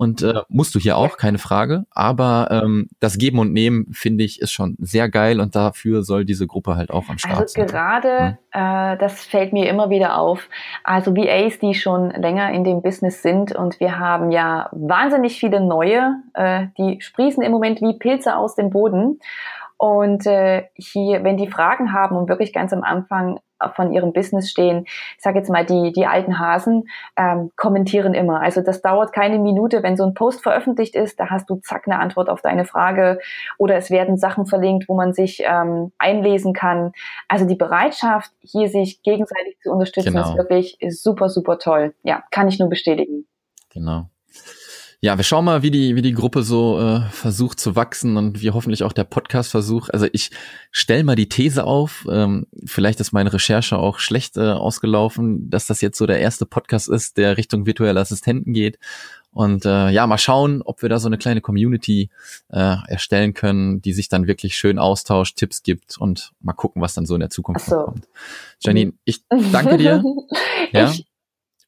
und äh, musst du hier auch, keine Frage. Aber ähm, das Geben und Nehmen, finde ich, ist schon sehr geil und dafür soll diese Gruppe halt auch am Start also sein. Also gerade, ja. äh, das fällt mir immer wieder auf. Also VAs, die schon länger in dem Business sind und wir haben ja wahnsinnig viele neue, äh, die sprießen im Moment wie Pilze aus dem Boden. Und äh, hier, wenn die Fragen haben und wirklich ganz am Anfang von ihrem Business stehen, ich sage jetzt mal, die, die alten Hasen ähm, kommentieren immer. Also das dauert keine Minute, wenn so ein Post veröffentlicht ist, da hast du zack eine Antwort auf deine Frage oder es werden Sachen verlinkt, wo man sich ähm, einlesen kann. Also die Bereitschaft, hier sich gegenseitig zu unterstützen, genau. ist wirklich super, super toll. Ja, kann ich nur bestätigen. Genau. Ja, wir schauen mal, wie die, wie die Gruppe so äh, versucht zu wachsen und wie hoffentlich auch der Podcast versucht. Also ich stell mal die These auf, ähm, vielleicht ist meine Recherche auch schlecht äh, ausgelaufen, dass das jetzt so der erste Podcast ist, der Richtung virtuelle Assistenten geht. Und äh, ja, mal schauen, ob wir da so eine kleine Community äh, erstellen können, die sich dann wirklich schön austauscht, Tipps gibt und mal gucken, was dann so in der Zukunft so. kommt. Janine, ich danke dir. ja. Ich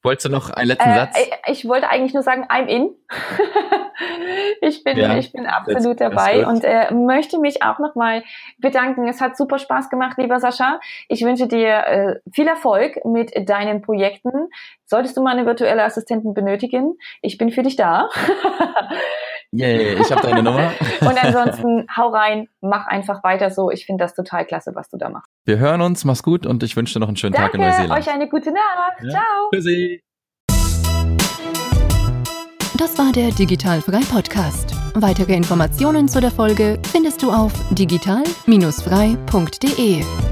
Wolltest du noch einen letzten äh, Satz? Ich wollte eigentlich nur sagen, I'm in. ich bin, ja, ich bin absolut dabei und äh, möchte mich auch nochmal bedanken. Es hat super Spaß gemacht, lieber Sascha. Ich wünsche dir äh, viel Erfolg mit deinen Projekten. Solltest du mal eine virtuelle Assistentin benötigen, ich bin für dich da. Yay, ich habe deine Nummer. Und ansonsten hau rein, mach einfach weiter so. Ich finde das total klasse, was du da machst. Wir hören uns, mach's gut und ich wünsche dir noch einen schönen Danke, Tag in Neuseeland. euch eine gute Nacht. Ja. Ciao. Tschüssi. Das war der Digitalfrei Podcast. Weitere Informationen zu der Folge findest du auf digital-frei.de.